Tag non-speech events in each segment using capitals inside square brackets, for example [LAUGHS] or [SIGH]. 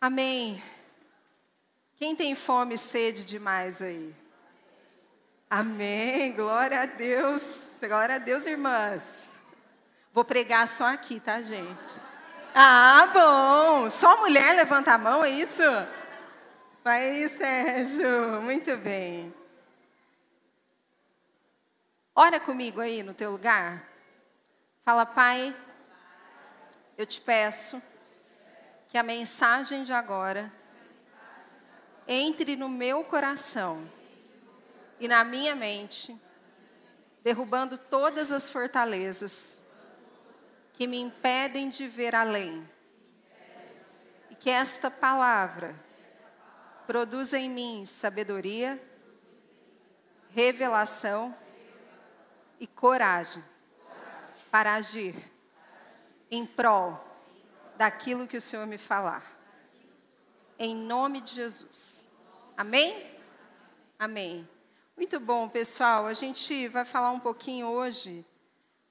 Amém. Quem tem fome e sede demais aí? Amém. Glória a Deus. Glória a Deus, irmãs. Vou pregar só aqui, tá, gente? Ah, bom. Só mulher levanta a mão, é isso? Vai aí, Sérgio. Muito bem. Ora comigo aí no teu lugar. Fala, Pai, eu te peço que a mensagem de agora entre no meu coração e na minha mente, derrubando todas as fortalezas que me impedem de ver além. E que esta palavra produza em mim sabedoria, revelação e coragem para agir em prol daquilo que o Senhor me falar. Em nome de Jesus. Amém? Amém. Muito bom, pessoal. A gente vai falar um pouquinho hoje.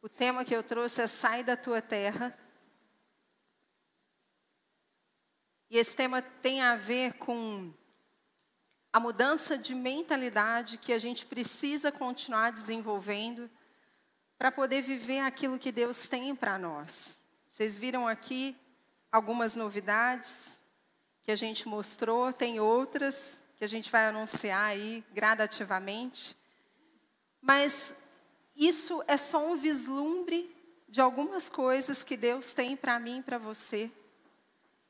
O tema que eu trouxe é Sai da tua terra. E esse tema tem a ver com a mudança de mentalidade que a gente precisa continuar desenvolvendo para poder viver aquilo que Deus tem para nós. Vocês viram aqui algumas novidades que a gente mostrou, tem outras que a gente vai anunciar aí gradativamente. Mas isso é só um vislumbre de algumas coisas que Deus tem para mim e para você.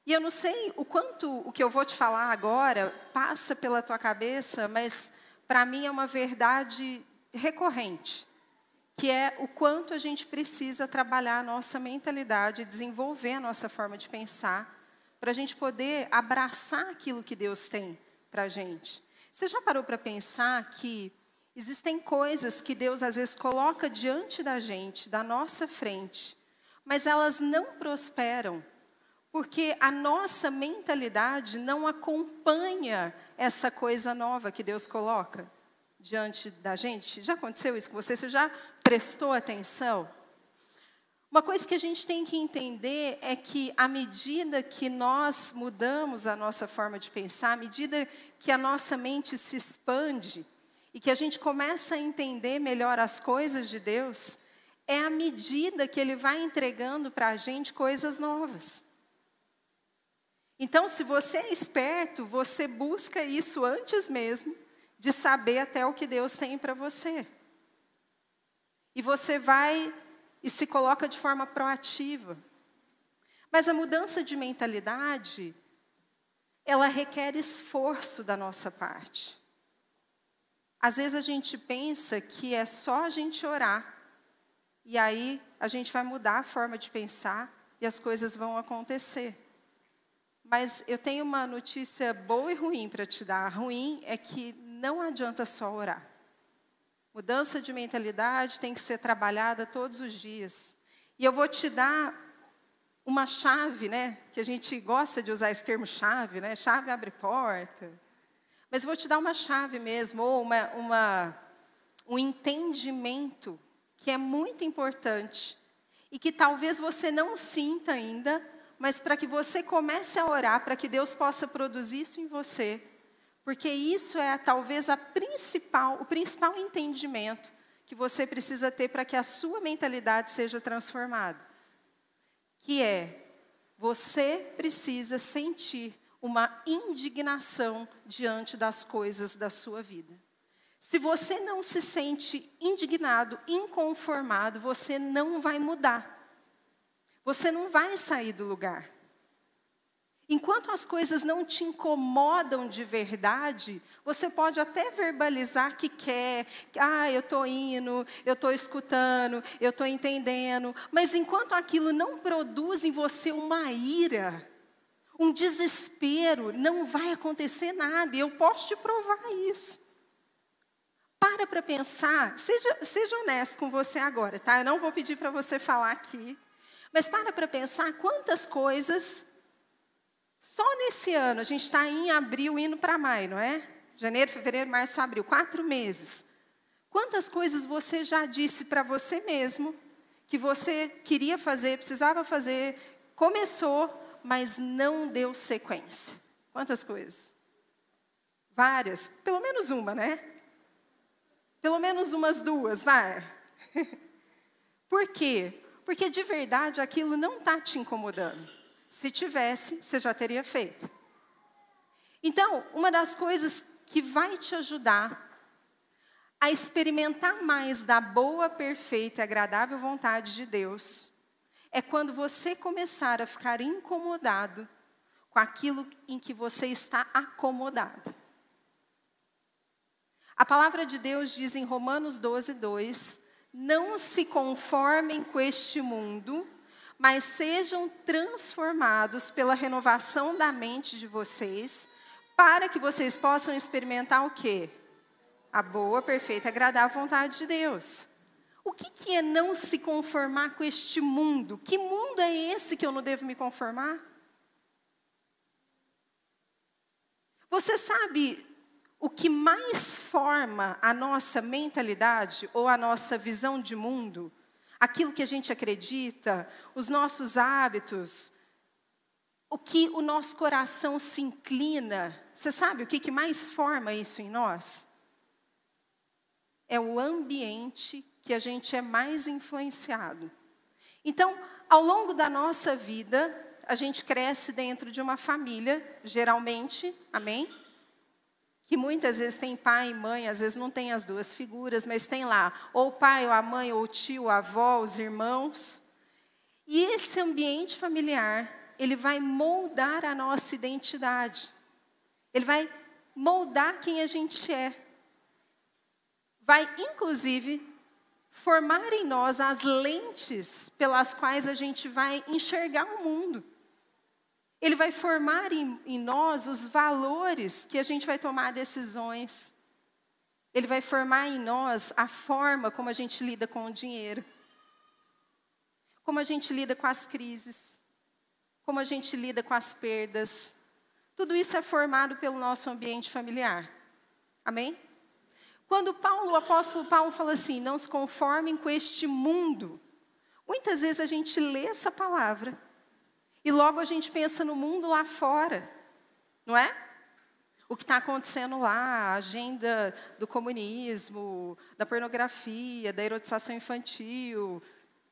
E eu não sei o quanto o que eu vou te falar agora passa pela tua cabeça, mas para mim é uma verdade recorrente, que é o quanto a gente precisa trabalhar a nossa mentalidade, desenvolver a nossa forma de pensar, para a gente poder abraçar aquilo que Deus tem para a gente. Você já parou para pensar que existem coisas que Deus às vezes coloca diante da gente, da nossa frente, mas elas não prosperam, porque a nossa mentalidade não acompanha essa coisa nova que Deus coloca diante da gente? Já aconteceu isso com você? Você já prestou atenção? Uma coisa que a gente tem que entender é que, à medida que nós mudamos a nossa forma de pensar, à medida que a nossa mente se expande e que a gente começa a entender melhor as coisas de Deus, é à medida que Ele vai entregando para a gente coisas novas. Então, se você é esperto, você busca isso antes mesmo de saber até o que Deus tem para você. E você vai e se coloca de forma proativa. Mas a mudança de mentalidade, ela requer esforço da nossa parte. Às vezes a gente pensa que é só a gente orar, e aí a gente vai mudar a forma de pensar e as coisas vão acontecer. Mas eu tenho uma notícia boa e ruim para te dar. A ruim é que não adianta só orar. Mudança de mentalidade tem que ser trabalhada todos os dias. E eu vou te dar uma chave, né? Que a gente gosta de usar esse termo chave, né? Chave abre porta. Mas eu vou te dar uma chave mesmo, ou uma, uma, um entendimento que é muito importante e que talvez você não sinta ainda, mas para que você comece a orar, para que Deus possa produzir isso em você, porque isso é talvez a principal, o principal entendimento que você precisa ter para que a sua mentalidade seja transformada. Que é você precisa sentir uma indignação diante das coisas da sua vida. Se você não se sente indignado, inconformado, você não vai mudar. Você não vai sair do lugar. Enquanto as coisas não te incomodam de verdade, você pode até verbalizar que quer, ah, eu estou indo, eu estou escutando, eu estou entendendo, mas enquanto aquilo não produz em você uma ira, um desespero, não vai acontecer nada, e eu posso te provar isso. Para para pensar, seja, seja honesto com você agora, tá? Eu não vou pedir para você falar aqui, mas para para pensar quantas coisas só nesse ano, a gente está em abril indo para maio, não é? Janeiro, fevereiro, março, abril, quatro meses. Quantas coisas você já disse para você mesmo que você queria fazer, precisava fazer, começou, mas não deu sequência. Quantas coisas? Várias, pelo menos uma, né? Pelo menos umas duas, vai. [LAUGHS] Por quê? Porque de verdade aquilo não está te incomodando. Se tivesse, você já teria feito. Então, uma das coisas que vai te ajudar a experimentar mais da boa, perfeita e agradável vontade de Deus é quando você começar a ficar incomodado com aquilo em que você está acomodado. A palavra de Deus diz em Romanos 12, 2: Não se conformem com este mundo, mas sejam transformados pela renovação da mente de vocês, para que vocês possam experimentar o quê? A boa, perfeita agradável vontade de Deus. O que, que é não se conformar com este mundo? Que mundo é esse que eu não devo me conformar? Você sabe o que mais forma a nossa mentalidade ou a nossa visão de mundo, aquilo que a gente acredita, os nossos hábitos, o que o nosso coração se inclina, você sabe o que, que mais forma isso em nós? É o ambiente que a gente é mais influenciado. Então, ao longo da nossa vida, a gente cresce dentro de uma família, geralmente, amém? Que muitas vezes tem pai e mãe, às vezes não tem as duas figuras, mas tem lá ou o pai, ou a mãe, ou o tio, a avó, os irmãos. E esse ambiente familiar, ele vai moldar a nossa identidade. Ele vai moldar quem a gente é. Vai, inclusive, formar em nós as lentes pelas quais a gente vai enxergar o mundo. Ele vai formar em, em, nós os valores que a gente vai tomar decisões. Ele vai formar em nós a forma como a gente lida com o dinheiro. Como a gente lida com as crises. Como a gente lida com as perdas. Tudo isso é formado pelo nosso ambiente familiar. Amém? Quando Paulo, o apóstolo Paulo fala assim: não se conformem com este mundo. Muitas vezes a gente lê essa palavra e logo a gente pensa no mundo lá fora, não é? O que está acontecendo lá, a agenda do comunismo, da pornografia, da erotização infantil.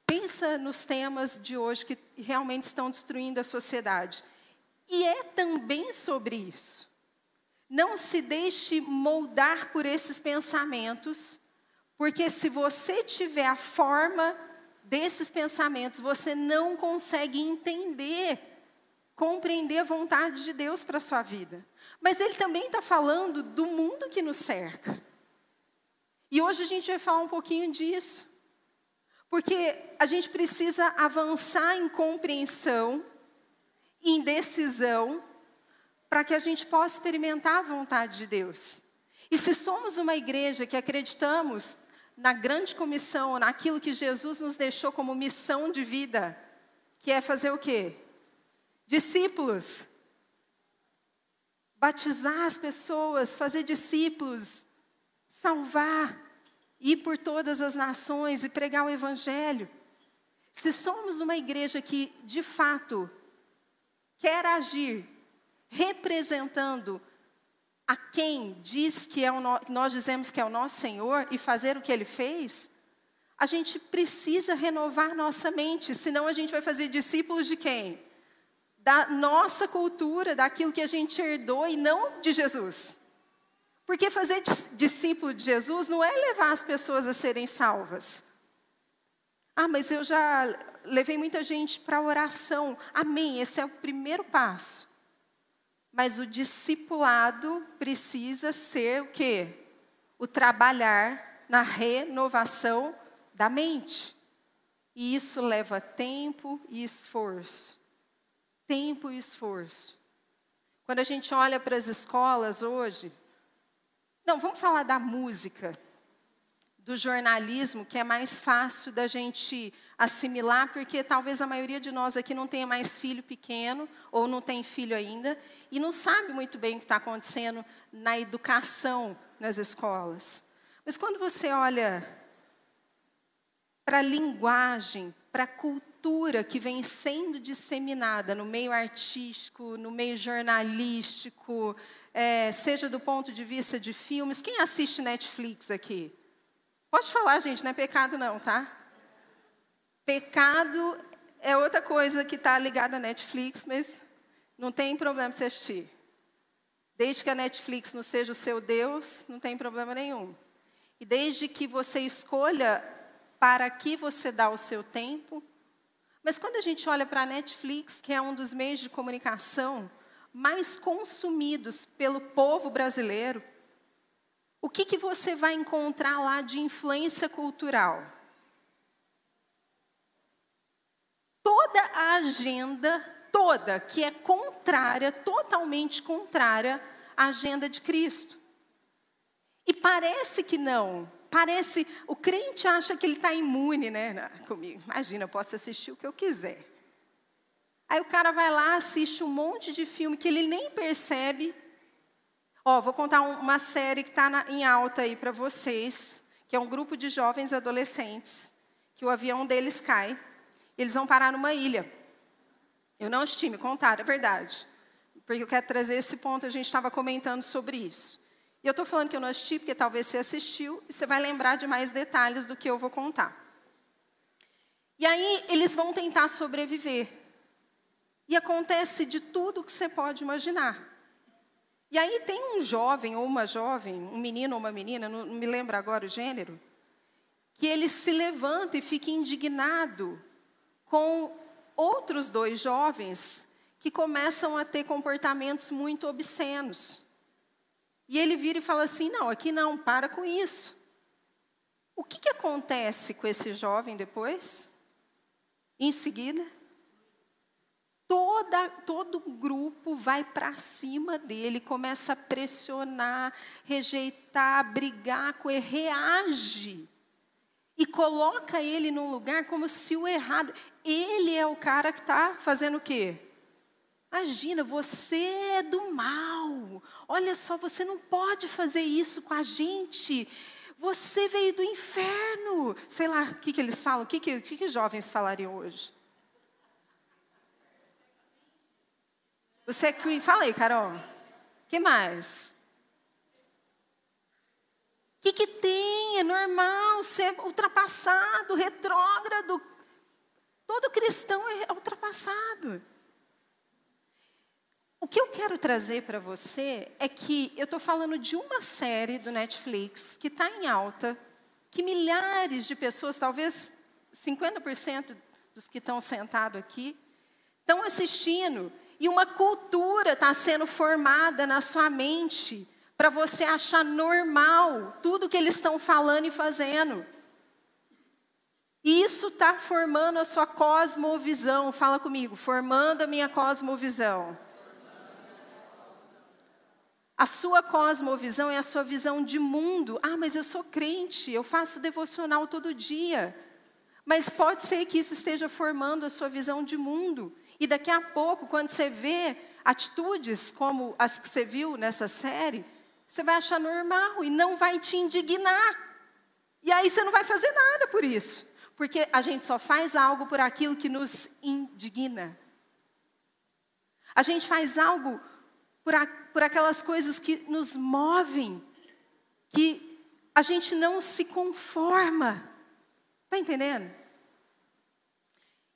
Pensa nos temas de hoje que realmente estão destruindo a sociedade. E é também sobre isso. Não se deixe moldar por esses pensamentos, porque se você tiver a forma desses pensamentos, você não consegue entender, compreender a vontade de Deus para a sua vida. Mas ele também está falando do mundo que nos cerca. E hoje a gente vai falar um pouquinho disso. Porque a gente precisa avançar em compreensão, em decisão, para que a gente possa experimentar a vontade de Deus. E se somos uma igreja que acreditamos na grande comissão, naquilo que Jesus nos deixou como missão de vida, que é fazer o quê? Discípulos. Batizar as pessoas, fazer discípulos, salvar, ir por todas as nações e pregar o Evangelho. Se somos uma igreja que, de fato, quer agir representando a quem diz que é o no, nós dizemos que é o nosso Senhor e fazer o que Ele fez, a gente precisa renovar nossa mente, senão a gente vai fazer discípulos de quem? Da nossa cultura, daquilo que a gente herdou e não de Jesus. Porque fazer discípulo de Jesus não é levar as pessoas a serem salvas. Ah, mas eu já levei muita gente para a oração. Amém, esse é o primeiro passo. Mas o discipulado precisa ser o quê? O trabalhar na renovação da mente. E isso leva tempo e esforço. Tempo e esforço. Quando a gente olha para as escolas hoje, não, vamos falar da música do jornalismo, que é mais fácil da gente assimilar, porque talvez a maioria de nós aqui não tenha mais filho pequeno, ou não tem filho ainda, e não sabe muito bem o que está acontecendo na educação nas escolas. Mas quando você olha para a linguagem, para a cultura que vem sendo disseminada no meio artístico, no meio jornalístico, é, seja do ponto de vista de filmes. Quem assiste Netflix aqui? Pode falar, gente, não é pecado não, tá? Pecado é outra coisa que está ligada à Netflix, mas não tem problema você assistir. Desde que a Netflix não seja o seu Deus, não tem problema nenhum. E desde que você escolha para que você dá o seu tempo. Mas quando a gente olha para a Netflix, que é um dos meios de comunicação mais consumidos pelo povo brasileiro, o que, que você vai encontrar lá de influência cultural? Toda a agenda, toda, que é contrária, totalmente contrária à agenda de Cristo. E parece que não, parece, o crente acha que ele está imune, né? Comigo. Imagina, eu posso assistir o que eu quiser. Aí o cara vai lá, assiste um monte de filme que ele nem percebe. Ó, vou contar um, uma série que está em alta aí para vocês, que é um grupo de jovens adolescentes, que o avião deles cai, e eles vão parar numa ilha. Eu não assisti, me contaram, é verdade. Porque eu quero trazer esse ponto, a gente estava comentando sobre isso. E eu estou falando que eu não assisti, porque talvez você assistiu e você vai lembrar de mais detalhes do que eu vou contar. E aí eles vão tentar sobreviver. E acontece de tudo que você pode imaginar. E aí tem um jovem ou uma jovem, um menino ou uma menina, não me lembro agora o gênero, que ele se levanta e fica indignado com outros dois jovens que começam a ter comportamentos muito obscenos. E ele vira e fala assim: não, aqui não, para com isso. O que, que acontece com esse jovem depois? Em seguida, toda, todo grupo vai para cima dele, começa a pressionar, rejeitar, brigar com ele, reage. E coloca ele num lugar como se o errado. Ele é o cara que está fazendo o quê? Imagina, você é do mal. Olha só, você não pode fazer isso com a gente. Você veio do inferno. Sei lá, o que, que eles falam? O que, que, que, que jovens falariam hoje? Você é queen. Fala aí, Carol. Que mais? O que, que tem? É normal ser ultrapassado, retrógrado. Todo cristão é ultrapassado. O que eu quero trazer para você é que eu estou falando de uma série do Netflix que está em alta, que milhares de pessoas, talvez 50% dos que estão sentados aqui, estão assistindo, e uma cultura está sendo formada na sua mente para você achar normal tudo que eles estão falando e fazendo. E isso está formando a sua cosmovisão. Fala comigo, formando a minha cosmovisão. A sua cosmovisão é a sua visão de mundo. Ah, mas eu sou crente, eu faço devocional todo dia. Mas pode ser que isso esteja formando a sua visão de mundo. E daqui a pouco, quando você vê atitudes como as que você viu nessa série, você vai achar normal e não vai te indignar. E aí você não vai fazer nada por isso. Porque a gente só faz algo por aquilo que nos indigna. A gente faz algo por, a, por aquelas coisas que nos movem, que a gente não se conforma. Está entendendo?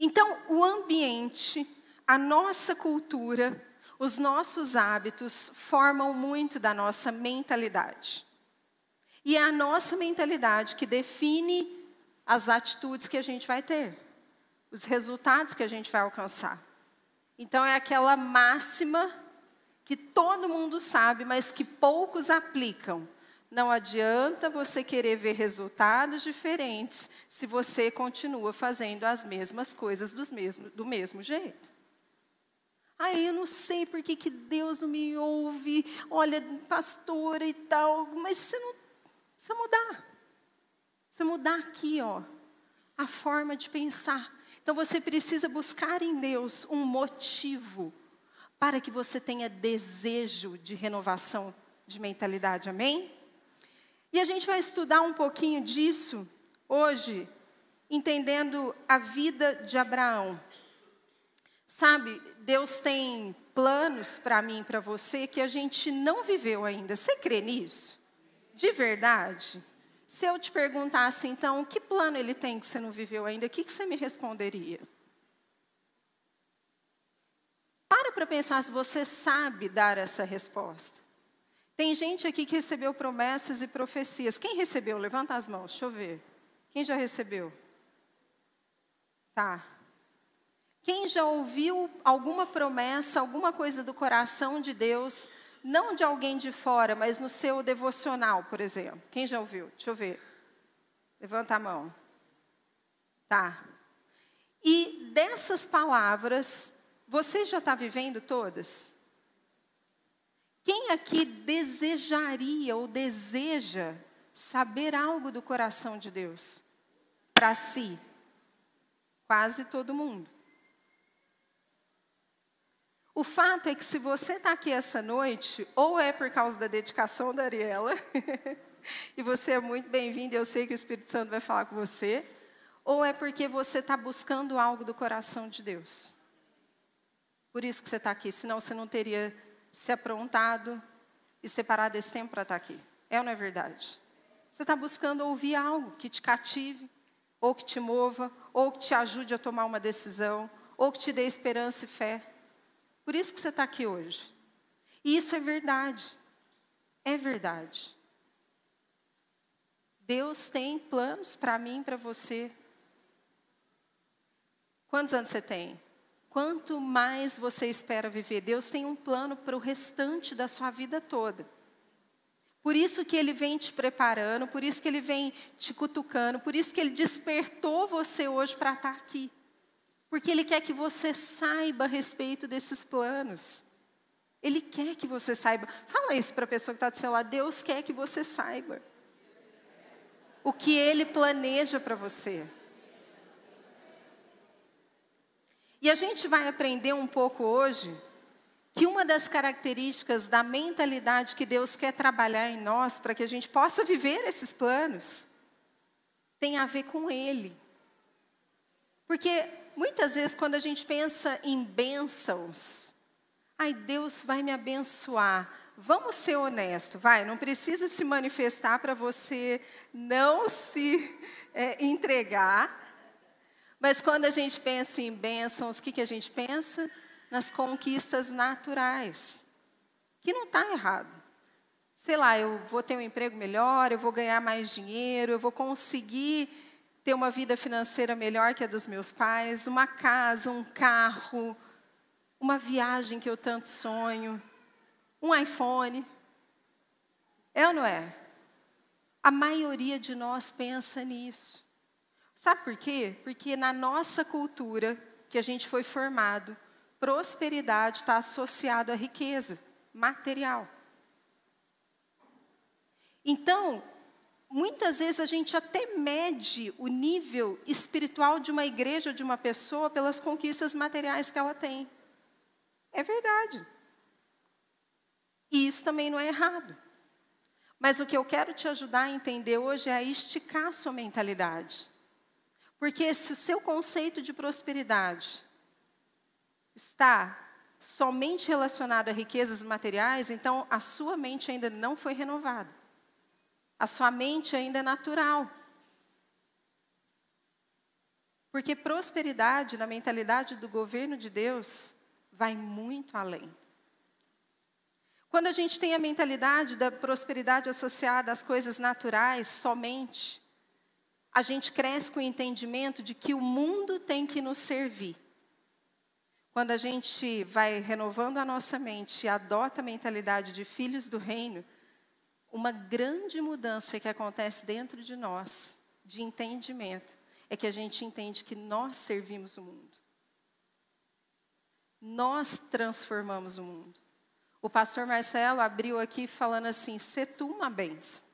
Então, o ambiente, a nossa cultura, os nossos hábitos formam muito da nossa mentalidade. E é a nossa mentalidade que define as atitudes que a gente vai ter, os resultados que a gente vai alcançar. Então, é aquela máxima que todo mundo sabe, mas que poucos aplicam. Não adianta você querer ver resultados diferentes se você continua fazendo as mesmas coisas mesmo, do mesmo jeito. Aí eu não sei por que, que Deus não me ouve, olha, pastora e tal, mas você não precisa mudar. Precisa mudar aqui, ó, a forma de pensar. Então você precisa buscar em Deus um motivo para que você tenha desejo de renovação de mentalidade, amém? E a gente vai estudar um pouquinho disso hoje entendendo a vida de Abraão. Sabe, Deus tem planos para mim e para você que a gente não viveu ainda. Você crê nisso? De verdade? Se eu te perguntasse, então, que plano ele tem que você não viveu ainda, o que, que você me responderia? Para para pensar se você sabe dar essa resposta. Tem gente aqui que recebeu promessas e profecias. Quem recebeu? Levanta as mãos, deixa eu ver. Quem já recebeu? Tá. Quem já ouviu alguma promessa, alguma coisa do coração de Deus, não de alguém de fora, mas no seu devocional, por exemplo? Quem já ouviu? Deixa eu ver. Levanta a mão. Tá. E dessas palavras, você já está vivendo todas? Quem aqui desejaria ou deseja saber algo do coração de Deus para si? Quase todo mundo. O fato é que se você está aqui essa noite, ou é por causa da dedicação da Ariela, [LAUGHS] e você é muito bem-vindo, eu sei que o Espírito Santo vai falar com você, ou é porque você está buscando algo do coração de Deus. Por isso que você está aqui, senão você não teria se aprontado e separado esse tempo para estar tá aqui. É ou não é verdade? Você está buscando ouvir algo que te cative, ou que te mova, ou que te ajude a tomar uma decisão, ou que te dê esperança e fé. Por isso que você está aqui hoje. E isso é verdade. É verdade. Deus tem planos para mim e para você. Quantos anos você tem? Quanto mais você espera viver, Deus tem um plano para o restante da sua vida toda. Por isso que Ele vem te preparando, por isso que Ele vem te cutucando, por isso que Ele despertou você hoje para estar aqui. Porque Ele quer que você saiba a respeito desses planos. Ele quer que você saiba. Fala isso para a pessoa que está do seu lado. Deus quer que você saiba. O que Ele planeja para você. E a gente vai aprender um pouco hoje que uma das características da mentalidade que Deus quer trabalhar em nós para que a gente possa viver esses planos tem a ver com Ele. Porque muitas vezes, quando a gente pensa em bênçãos, ai, Deus vai me abençoar. Vamos ser honesto, vai, não precisa se manifestar para você não se é, entregar. Mas quando a gente pensa em bênçãos, o que, que a gente pensa? Nas conquistas naturais. Que não está errado. Sei lá, eu vou ter um emprego melhor, eu vou ganhar mais dinheiro, eu vou conseguir ter uma vida financeira melhor que a dos meus pais, uma casa, um carro, uma viagem que eu tanto sonho, um iPhone. É ou não é? A maioria de nós pensa nisso. Sabe por quê? Porque na nossa cultura que a gente foi formado, prosperidade está associado à riqueza material. Então, muitas vezes a gente até mede o nível espiritual de uma igreja, de uma pessoa, pelas conquistas materiais que ela tem. É verdade. E isso também não é errado. Mas o que eu quero te ajudar a entender hoje é a esticar a sua mentalidade. Porque se o seu conceito de prosperidade está somente relacionado a riquezas materiais, então a sua mente ainda não foi renovada. A sua mente ainda é natural. Porque prosperidade, na mentalidade do governo de Deus, vai muito além. Quando a gente tem a mentalidade da prosperidade associada às coisas naturais somente, a gente cresce com o entendimento de que o mundo tem que nos servir. Quando a gente vai renovando a nossa mente e adota a mentalidade de filhos do reino, uma grande mudança que acontece dentro de nós, de entendimento, é que a gente entende que nós servimos o mundo. Nós transformamos o mundo. O pastor Marcelo abriu aqui falando assim: se tu uma benção.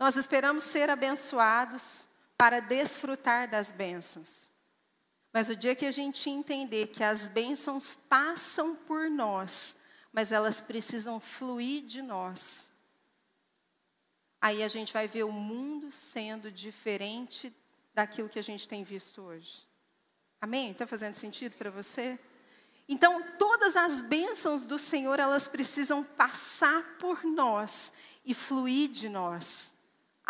Nós esperamos ser abençoados para desfrutar das bênçãos. Mas o dia que a gente entender que as bênçãos passam por nós mas elas precisam fluir de nós. aí a gente vai ver o mundo sendo diferente daquilo que a gente tem visto hoje. Amém? Está fazendo sentido para você? Então, todas as bênçãos do Senhor, elas precisam passar por nós e fluir de nós,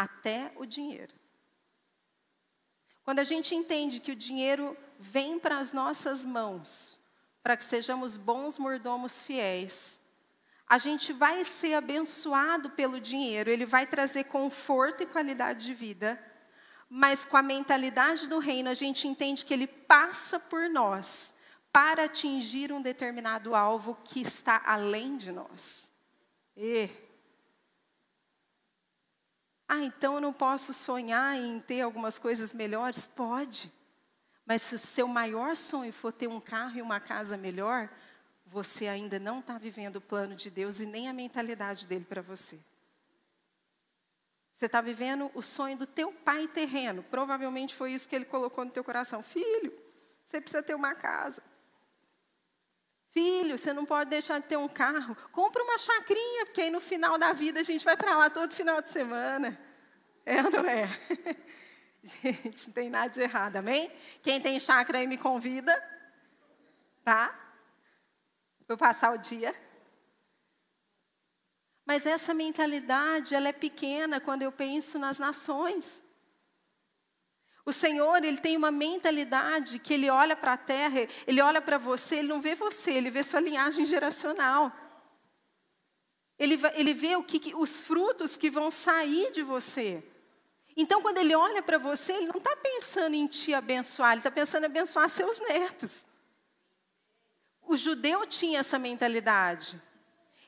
até o dinheiro. Quando a gente entende que o dinheiro vem para as nossas mãos, para que sejamos bons mordomos fiéis, a gente vai ser abençoado pelo dinheiro, ele vai trazer conforto e qualidade de vida, mas com a mentalidade do reino, a gente entende que ele passa por nós para atingir um determinado alvo que está além de nós. E ah, então eu não posso sonhar em ter algumas coisas melhores? Pode. Mas se o seu maior sonho for ter um carro e uma casa melhor, você ainda não está vivendo o plano de Deus e nem a mentalidade dele para você. Você está vivendo o sonho do teu pai terreno. Provavelmente foi isso que ele colocou no teu coração. Filho, você precisa ter uma casa. Filho, você não pode deixar de ter um carro. Compra uma chacrinha, porque aí no final da vida a gente vai para lá todo final de semana. É ou não é? [LAUGHS] Gente, não tem nada de errado, amém? Quem tem chácara aí me convida, tá? Para passar o dia. Mas essa mentalidade, ela é pequena quando eu penso nas nações. O Senhor, ele tem uma mentalidade que ele olha para a terra, ele olha para você, ele não vê você, ele vê sua linhagem geracional. Ele, ele vê o que, os frutos que vão sair de você. Então, quando ele olha para você, ele não está pensando em te abençoar, ele está pensando em abençoar seus netos. O judeu tinha essa mentalidade.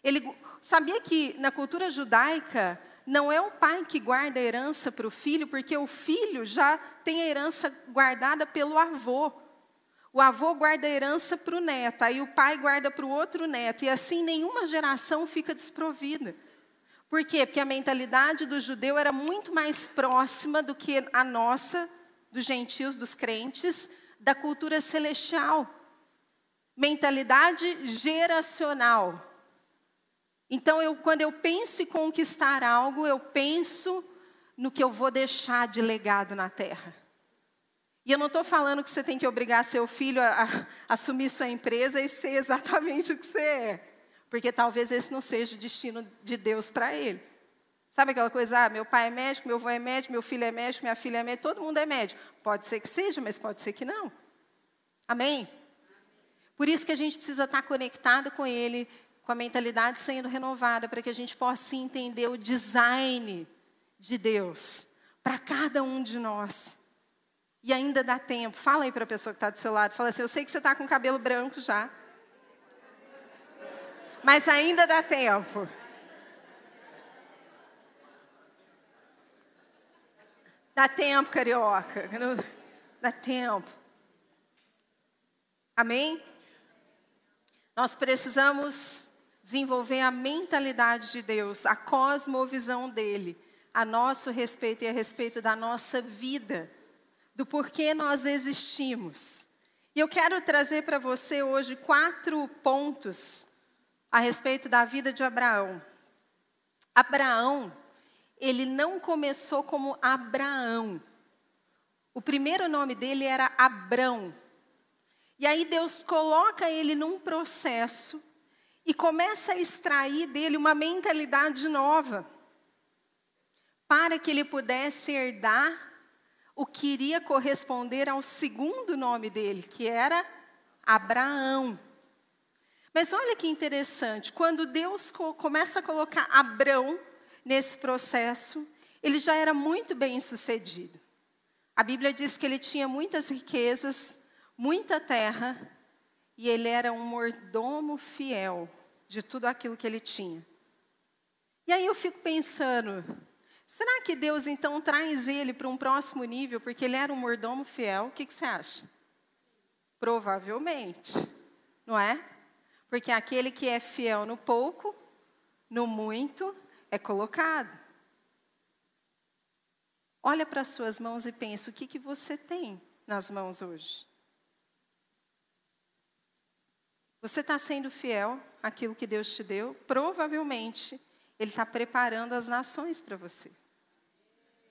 Ele sabia que na cultura judaica, não é o pai que guarda a herança para o filho, porque o filho já tem a herança guardada pelo avô. O avô guarda a herança para o neto, aí o pai guarda para o outro neto, e assim nenhuma geração fica desprovida. Por quê? Porque a mentalidade do judeu era muito mais próxima do que a nossa, dos gentios, dos crentes, da cultura celestial. Mentalidade geracional. Então, eu, quando eu penso em conquistar algo, eu penso no que eu vou deixar de legado na terra. E eu não estou falando que você tem que obrigar seu filho a, a, assumir sua empresa e ser exatamente o que você é. Porque talvez esse não seja o destino de Deus para ele. Sabe aquela coisa, ah, meu pai é médico, meu avô é médico, meu filho é médico, minha filha é médico, todo mundo é médico. Pode ser que seja, mas pode ser que não. Amém? Por isso que a gente precisa estar conectado com Ele, com a mentalidade sendo renovada, para que a gente possa entender o design de Deus para cada um de nós. E ainda dá tempo. Fala aí para a pessoa que está do seu lado. Fala assim: Eu sei que você está com cabelo branco já. Mas ainda dá tempo. Dá tempo, carioca. Dá tempo. Amém? Nós precisamos desenvolver a mentalidade de Deus, a cosmovisão dele, a nosso respeito e a respeito da nossa vida, do porquê nós existimos. E eu quero trazer para você hoje quatro pontos a respeito da vida de Abraão. Abraão, ele não começou como Abraão. O primeiro nome dele era Abrão. E aí Deus coloca ele num processo e começa a extrair dele uma mentalidade nova, para que ele pudesse herdar o que iria corresponder ao segundo nome dele, que era Abraão. Mas olha que interessante, quando Deus começa a colocar Abrão nesse processo, ele já era muito bem sucedido. A Bíblia diz que ele tinha muitas riquezas, muita terra, e ele era um mordomo fiel de tudo aquilo que ele tinha. E aí eu fico pensando, será que Deus então traz ele para um próximo nível porque ele era um mordomo fiel? O que, que você acha? Provavelmente, não é? Porque aquele que é fiel no pouco, no muito, é colocado. Olha para as suas mãos e pensa: o que, que você tem nas mãos hoje? Você está sendo fiel àquilo que Deus te deu? Provavelmente, Ele está preparando as nações para você.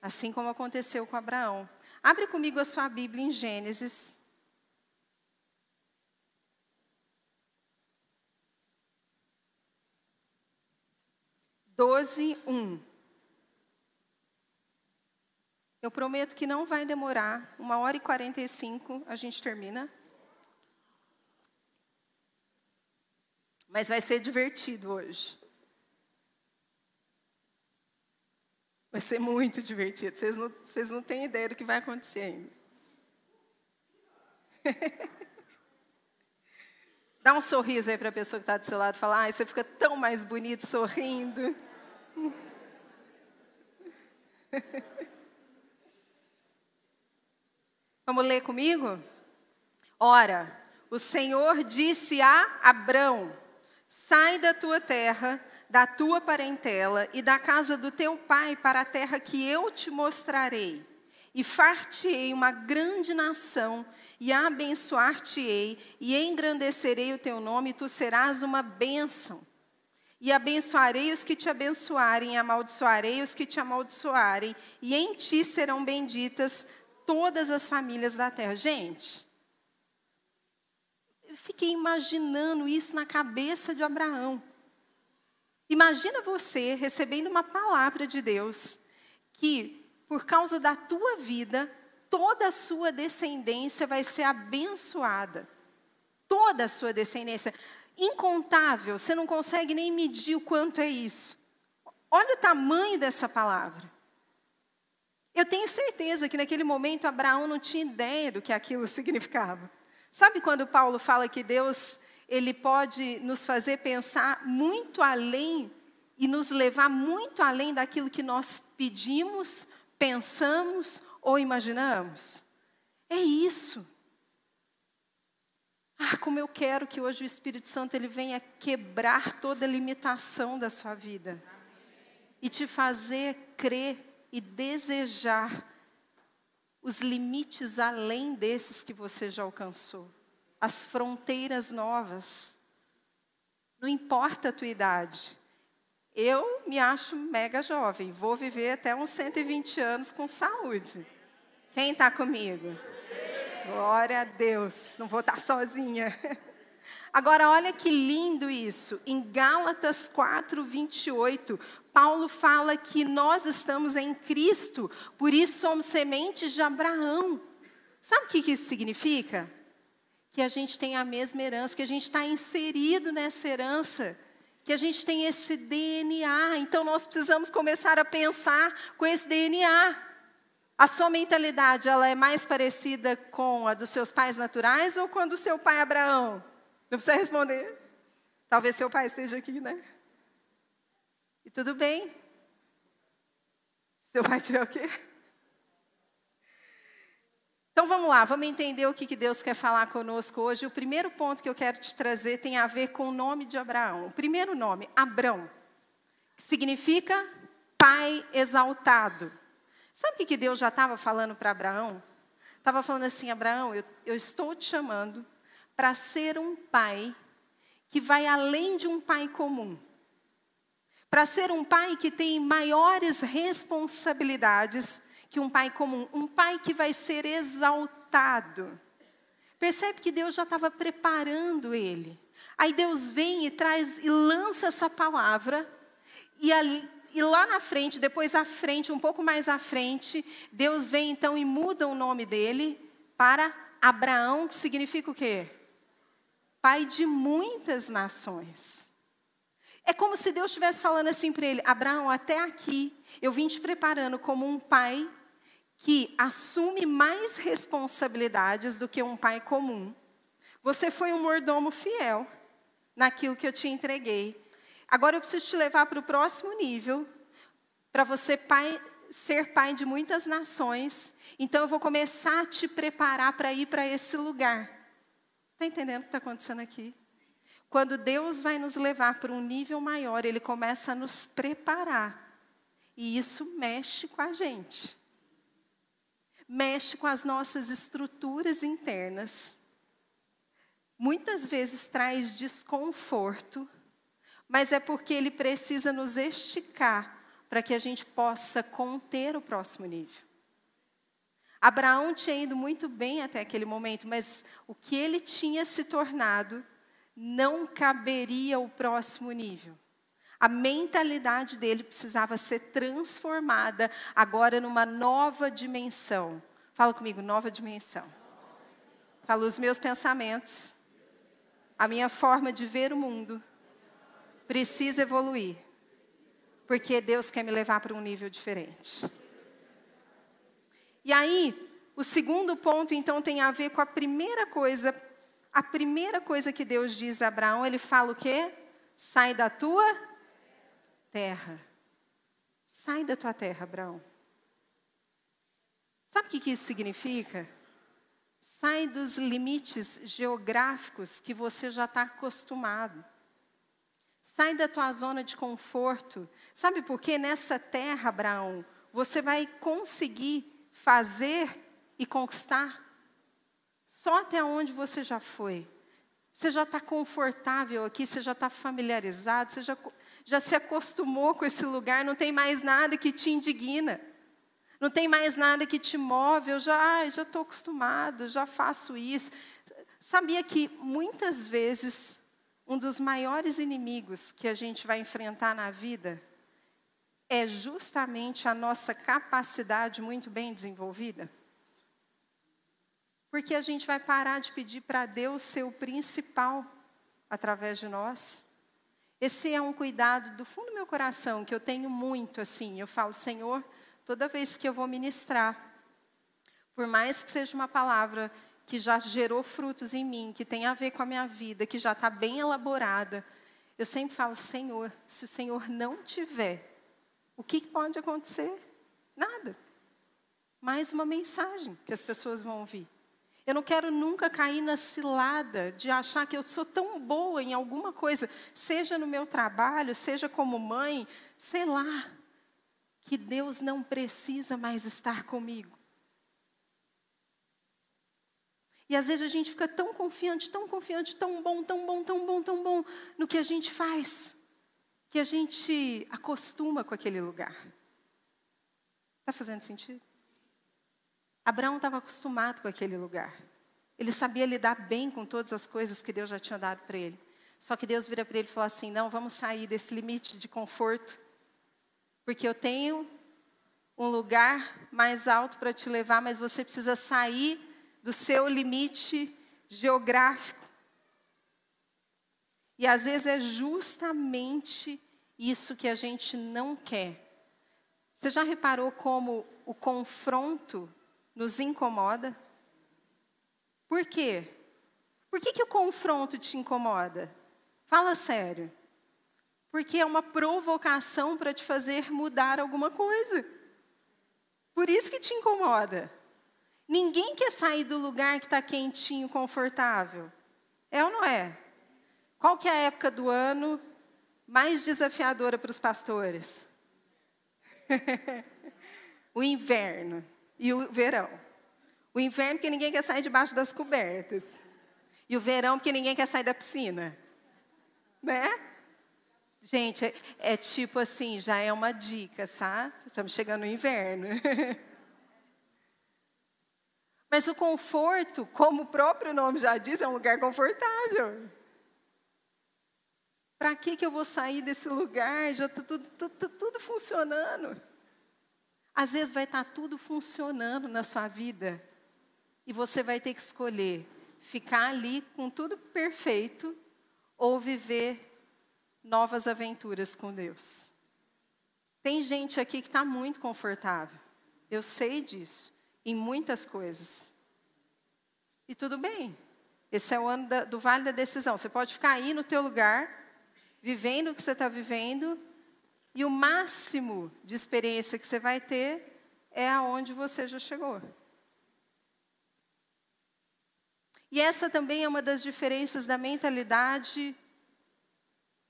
Assim como aconteceu com Abraão. Abre comigo a sua Bíblia em Gênesis. Doze, um. Eu prometo que não vai demorar, uma hora e quarenta e cinco a gente termina. Mas vai ser divertido hoje. Vai ser muito divertido. Vocês não, vocês não têm ideia do que vai acontecer ainda. [LAUGHS] Dá um sorriso aí para a pessoa que está do seu lado e fala, ah, você fica tão mais bonito sorrindo. [LAUGHS] Vamos ler comigo? Ora, o Senhor disse a Abrão: Sai da tua terra, da tua parentela e da casa do teu pai para a terra que eu te mostrarei. E far-te-ei uma grande nação, e abençoar-te-ei, e engrandecerei o teu nome, e tu serás uma bênção. E abençoarei os que te abençoarem, e amaldiçoarei os que te amaldiçoarem, e em ti serão benditas todas as famílias da terra. Gente, eu fiquei imaginando isso na cabeça de Abraão. Imagina você recebendo uma palavra de Deus que, por causa da tua vida, toda a sua descendência vai ser abençoada. Toda a sua descendência. Incontável, você não consegue nem medir o quanto é isso. Olha o tamanho dessa palavra. Eu tenho certeza que naquele momento Abraão não tinha ideia do que aquilo [LAUGHS] significava. Sabe quando Paulo fala que Deus ele pode nos fazer pensar muito além e nos levar muito além daquilo que nós pedimos, pensamos ou imaginamos? É isso. Ah, como eu quero que hoje o Espírito Santo ele venha quebrar toda limitação da sua vida e te fazer crer e desejar os limites além desses que você já alcançou, as fronteiras novas. Não importa a tua idade. Eu me acho mega jovem, vou viver até uns 120 anos com saúde. Quem está comigo? Glória a Deus, não vou estar sozinha. [LAUGHS] Agora, olha que lindo isso. Em Gálatas 4, 28, Paulo fala que nós estamos em Cristo, por isso somos sementes de Abraão. Sabe o que isso significa? Que a gente tem a mesma herança, que a gente está inserido nessa herança, que a gente tem esse DNA. Então nós precisamos começar a pensar com esse DNA. A sua mentalidade, ela é mais parecida com a dos seus pais naturais ou com a do seu pai Abraão? Não precisa responder. Talvez seu pai esteja aqui, né? Tudo bem. Seu pai tiver o quê? Então vamos lá, vamos entender o que Deus quer falar conosco hoje. O primeiro ponto que eu quero te trazer tem a ver com o nome de Abraão. O primeiro nome, Abrão, que significa pai exaltado. Sabe o que Deus já estava falando para Abraão? Estava falando assim: Abraão, eu, eu estou te chamando para ser um pai que vai além de um pai comum para ser um pai que tem maiores responsabilidades que um pai comum, um pai que vai ser exaltado. Percebe que Deus já estava preparando ele. Aí Deus vem e traz e lança essa palavra, e, ali, e lá na frente, depois à frente, um pouco mais à frente, Deus vem então e muda o nome dele para Abraão, que significa o quê? Pai de muitas nações. É como se Deus estivesse falando assim para ele: Abraão, até aqui eu vim te preparando como um pai que assume mais responsabilidades do que um pai comum. Você foi um mordomo fiel naquilo que eu te entreguei. Agora eu preciso te levar para o próximo nível, para você pai, ser pai de muitas nações. Então eu vou começar a te preparar para ir para esse lugar. Está entendendo o que está acontecendo aqui? Quando Deus vai nos levar para um nível maior, Ele começa a nos preparar. E isso mexe com a gente. Mexe com as nossas estruturas internas. Muitas vezes traz desconforto, mas é porque ele precisa nos esticar para que a gente possa conter o próximo nível. Abraão tinha ido muito bem até aquele momento, mas o que ele tinha se tornado não caberia ao próximo nível. A mentalidade dele precisava ser transformada agora numa nova dimensão. Fala comigo, nova dimensão. Fala os meus pensamentos, a minha forma de ver o mundo precisa evoluir, porque Deus quer me levar para um nível diferente. E aí, o segundo ponto, então, tem a ver com a primeira coisa. A primeira coisa que Deus diz a Abraão, ele fala o quê? Sai da tua terra. Sai da tua terra, Abraão. Sabe o que isso significa? Sai dos limites geográficos que você já está acostumado. Sai da tua zona de conforto. Sabe por quê? Nessa terra, Abraão, você vai conseguir fazer e conquistar só até onde você já foi. Você já está confortável aqui, você já está familiarizado, você já, já se acostumou com esse lugar, não tem mais nada que te indigna. Não tem mais nada que te move, eu já já estou acostumado, já faço isso. Sabia que muitas vezes um dos maiores inimigos que a gente vai enfrentar na vida é justamente a nossa capacidade muito bem desenvolvida? Porque a gente vai parar de pedir para Deus ser o principal através de nós. Esse é um cuidado do fundo do meu coração que eu tenho muito assim. Eu falo, Senhor, toda vez que eu vou ministrar, por mais que seja uma palavra que já gerou frutos em mim, que tem a ver com a minha vida, que já está bem elaborada, eu sempre falo, Senhor, se o Senhor não tiver, o que pode acontecer? Nada. Mais uma mensagem que as pessoas vão ouvir. Eu não quero nunca cair na cilada de achar que eu sou tão boa em alguma coisa, seja no meu trabalho, seja como mãe, sei lá, que Deus não precisa mais estar comigo. E às vezes a gente fica tão confiante, tão confiante, tão bom, tão bom, tão bom, tão bom no que a gente faz, que a gente acostuma com aquele lugar. Está fazendo sentido? Abraão estava acostumado com aquele lugar. Ele sabia lidar bem com todas as coisas que Deus já tinha dado para ele. Só que Deus vira para ele e fala assim: não, vamos sair desse limite de conforto, porque eu tenho um lugar mais alto para te levar, mas você precisa sair do seu limite geográfico. E às vezes é justamente isso que a gente não quer. Você já reparou como o confronto nos incomoda? Por quê? Por que, que o confronto te incomoda? Fala sério. Porque é uma provocação para te fazer mudar alguma coisa. Por isso que te incomoda. Ninguém quer sair do lugar que está quentinho, confortável. É ou não é? Qual que é a época do ano mais desafiadora para os pastores? [LAUGHS] o inverno e o verão. O inverno porque ninguém quer sair debaixo das cobertas. E o verão porque ninguém quer sair da piscina. Né? Gente, é, é tipo assim, já é uma dica, sabe? Estamos chegando no inverno. [LAUGHS] Mas o conforto, como o próprio nome já diz, é um lugar confortável. Para que, que eu vou sair desse lugar? Já está tudo, tudo, tudo funcionando. Às vezes vai estar tudo funcionando na sua vida e você vai ter que escolher ficar ali com tudo perfeito ou viver novas aventuras com Deus. Tem gente aqui que está muito confortável. Eu sei disso, em muitas coisas. E tudo bem. Esse é o ano da, do vale da decisão. Você pode ficar aí no teu lugar, vivendo o que você está vivendo, e o máximo de experiência que você vai ter é aonde você já chegou. E essa também é uma das diferenças da mentalidade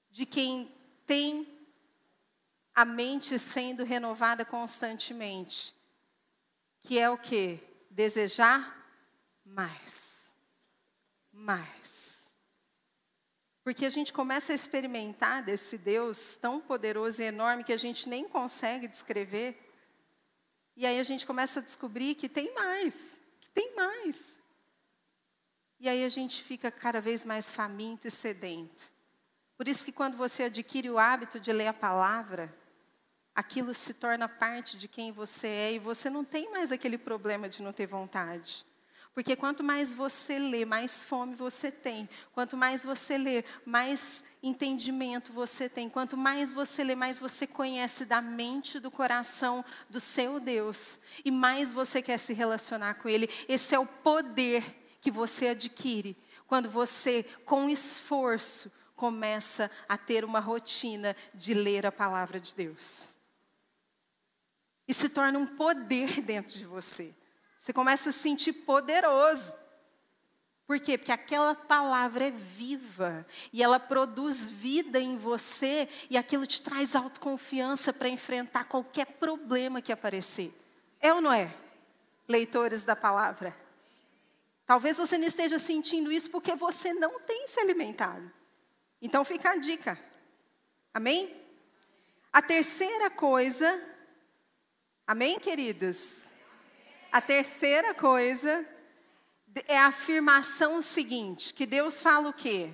de quem tem a mente sendo renovada constantemente, que é o que? Desejar mais. Mais. Porque a gente começa a experimentar desse Deus tão poderoso e enorme que a gente nem consegue descrever. E aí a gente começa a descobrir que tem mais, que tem mais. E aí a gente fica cada vez mais faminto e sedento. Por isso que quando você adquire o hábito de ler a palavra, aquilo se torna parte de quem você é e você não tem mais aquele problema de não ter vontade. Porque quanto mais você lê, mais fome você tem. Quanto mais você lê, mais entendimento você tem. Quanto mais você lê, mais você conhece da mente, do coração do seu Deus. E mais você quer se relacionar com Ele. Esse é o poder que você adquire quando você, com esforço, começa a ter uma rotina de ler a palavra de Deus. E se torna um poder dentro de você. Você começa a se sentir poderoso. Por quê? Porque aquela palavra é viva e ela produz vida em você e aquilo te traz autoconfiança para enfrentar qualquer problema que aparecer. É ou não é? Leitores da palavra. Talvez você não esteja sentindo isso porque você não tem se alimentado. Então fica a dica. Amém? A terceira coisa, amém, queridos? A terceira coisa é a afirmação seguinte, que Deus fala o quê?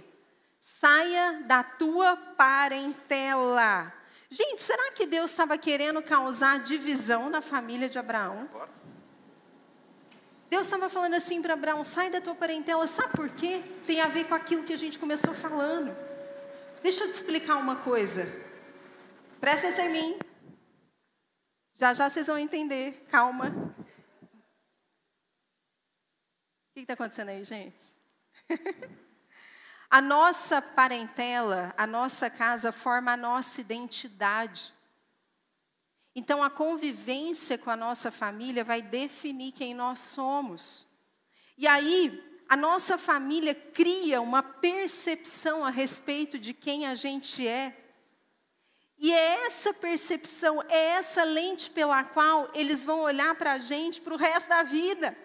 Saia da tua parentela. Gente, será que Deus estava querendo causar divisão na família de Abraão? Deus estava falando assim para Abraão: sai da tua parentela, sabe por quê? Tem a ver com aquilo que a gente começou falando. Deixa eu te explicar uma coisa. Presta atenção em mim. Já já vocês vão entender. Calma que está acontecendo aí, gente? [LAUGHS] a nossa parentela, a nossa casa forma a nossa identidade. Então, a convivência com a nossa família vai definir quem nós somos. E aí, a nossa família cria uma percepção a respeito de quem a gente é. E é essa percepção, é essa lente pela qual eles vão olhar para a gente para o resto da vida.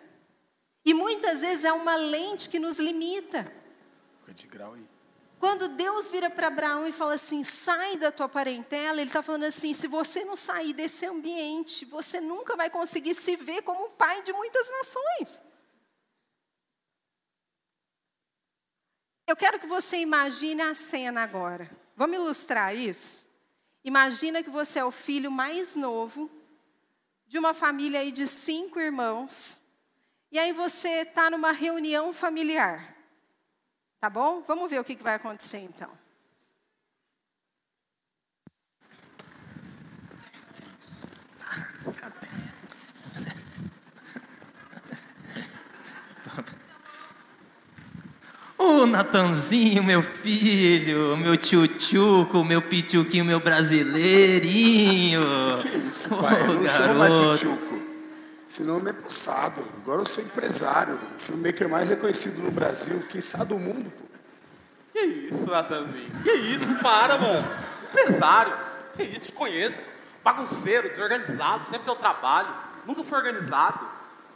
E muitas vezes é uma lente que nos limita. de grau aí. Quando Deus vira para Abraão e fala assim: sai da tua parentela, Ele está falando assim: se você não sair desse ambiente, você nunca vai conseguir se ver como pai de muitas nações. Eu quero que você imagine a cena agora. Vamos ilustrar isso? Imagina que você é o filho mais novo de uma família aí de cinco irmãos e aí você está numa reunião familiar. Tá bom? Vamos ver o que, que vai acontecer então. Ô, oh, Natanzinho, meu filho, meu tio-tchuco, meu pituquinho, meu brasileirinho. Que isso, pai? Oh, não garoto. chama tio esse nome é passado. Agora eu sou empresário. O filmmaker mais reconhecido no Brasil, quem sabe do mundo, pô. Que isso, Natanzinho? Que isso? Para, mano. Empresário. Que isso? Te conheço. Bagunceiro, desorganizado, sempre deu trabalho. Nunca foi organizado.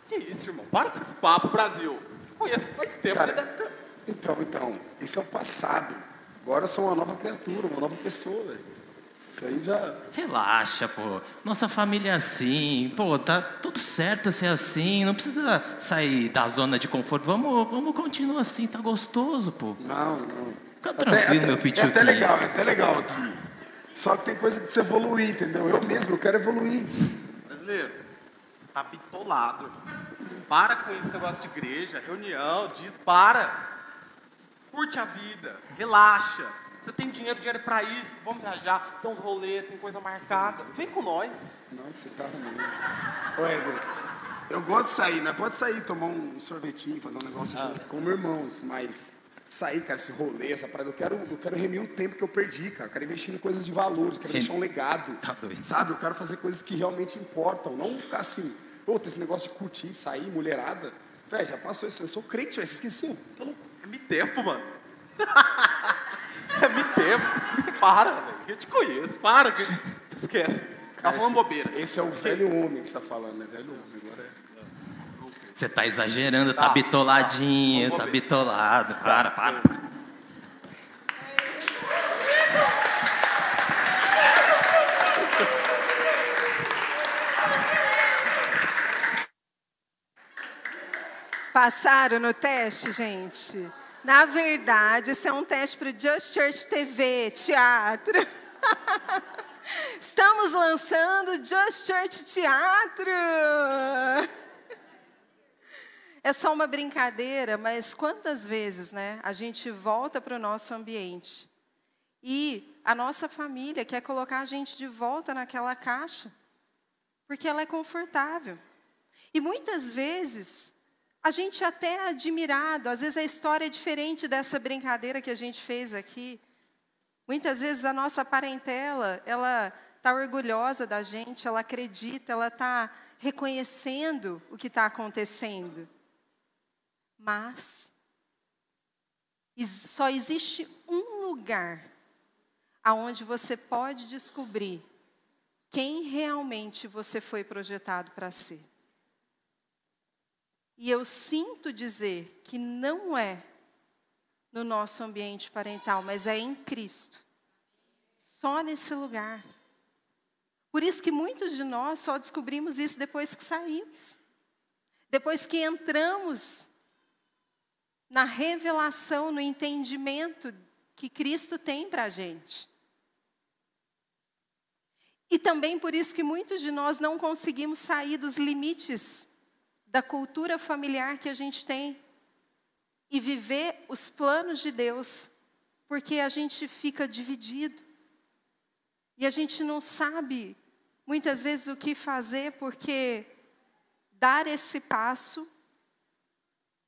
Que isso, irmão? Para com esse papo, Brasil. Te conheço faz tempo. Cara, deve... Então, então, isso é o passado. Agora eu sou uma nova criatura, uma nova pessoa, velho. Isso aí já. Relaxa, pô. Nossa família é assim. Pô, tá tudo certo ser assim. Não precisa sair da zona de conforto. Vamos, vamos continuar assim, tá gostoso, pô. Não, não. Fica tranquilo, até, meu pituquinho. É até legal, é até legal aqui. Só que tem coisa que precisa evoluir, entendeu? Eu mesmo, eu quero evoluir. Brasileiro, você tá bitolado. Para com esse negócio de igreja, reunião, diz, para. Curte a vida, relaxa. Você tem dinheiro, dinheiro para isso, vamos viajar, tem uns rolês, tem coisa marcada. Vem com nós. Não, você tá ruim. Ô, Éder, eu gosto de sair, né? Pode sair, tomar um sorvetinho, fazer um negócio ah. junto, como irmãos, mas sair, cara, esse rolê, essa parada, eu quero, eu quero remir um tempo que eu perdi, cara. Eu quero investir em coisas de valores, eu quero deixar um legado. Tá doido. Sabe? Eu quero fazer coisas que realmente importam, não ficar assim, puta, esse negócio de curtir, sair, mulherada. Velho, já passou isso, eu sou crente, velho, você esqueceu, tá louco? É me tempo, mano. [LAUGHS] É Me tempo. Para, velho. Eu te conheço. Para. Que... Esquece. Tá falando bobeira. Esse é o velho homem que você tá falando, né? Velho homem, agora é. Você tá exagerando, tá, Tá, bitoladinho, tá, bitolado. Tá. Para, para. Passaram no teste, gente? Na verdade, esse é um teste para o Just Church TV, teatro. [LAUGHS] Estamos lançando Just Church Teatro. É só uma brincadeira, mas quantas vezes, né, a gente volta para o nosso ambiente e a nossa família quer colocar a gente de volta naquela caixa, porque ela é confortável. E muitas vezes a gente até é admirado, às vezes a história é diferente dessa brincadeira que a gente fez aqui. Muitas vezes a nossa parentela, ela está orgulhosa da gente, ela acredita, ela está reconhecendo o que está acontecendo. Mas só existe um lugar aonde você pode descobrir quem realmente você foi projetado para ser. E eu sinto dizer que não é no nosso ambiente parental, mas é em Cristo. Só nesse lugar. Por isso que muitos de nós só descobrimos isso depois que saímos. Depois que entramos na revelação, no entendimento que Cristo tem para a gente. E também por isso que muitos de nós não conseguimos sair dos limites da cultura familiar que a gente tem e viver os planos de Deus, porque a gente fica dividido. E a gente não sabe muitas vezes o que fazer, porque dar esse passo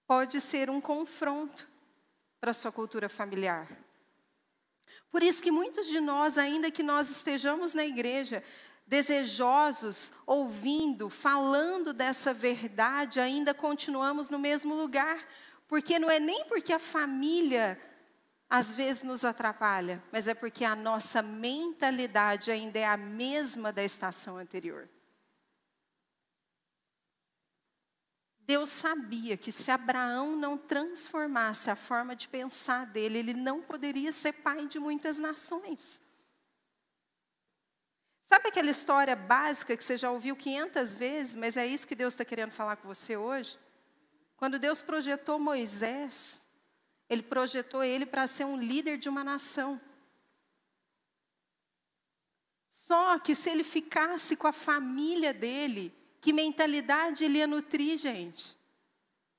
pode ser um confronto para a sua cultura familiar. Por isso que muitos de nós, ainda que nós estejamos na igreja, desejosos, ouvindo, falando dessa verdade, ainda continuamos no mesmo lugar, porque não é nem porque a família às vezes nos atrapalha, mas é porque a nossa mentalidade ainda é a mesma da estação anterior. Deus sabia que se Abraão não transformasse a forma de pensar dele, ele não poderia ser pai de muitas nações. Sabe aquela história básica que você já ouviu 500 vezes, mas é isso que Deus está querendo falar com você hoje? Quando Deus projetou Moisés, Ele projetou ele para ser um líder de uma nação. Só que se ele ficasse com a família dele, que mentalidade ele ia nutrir, gente?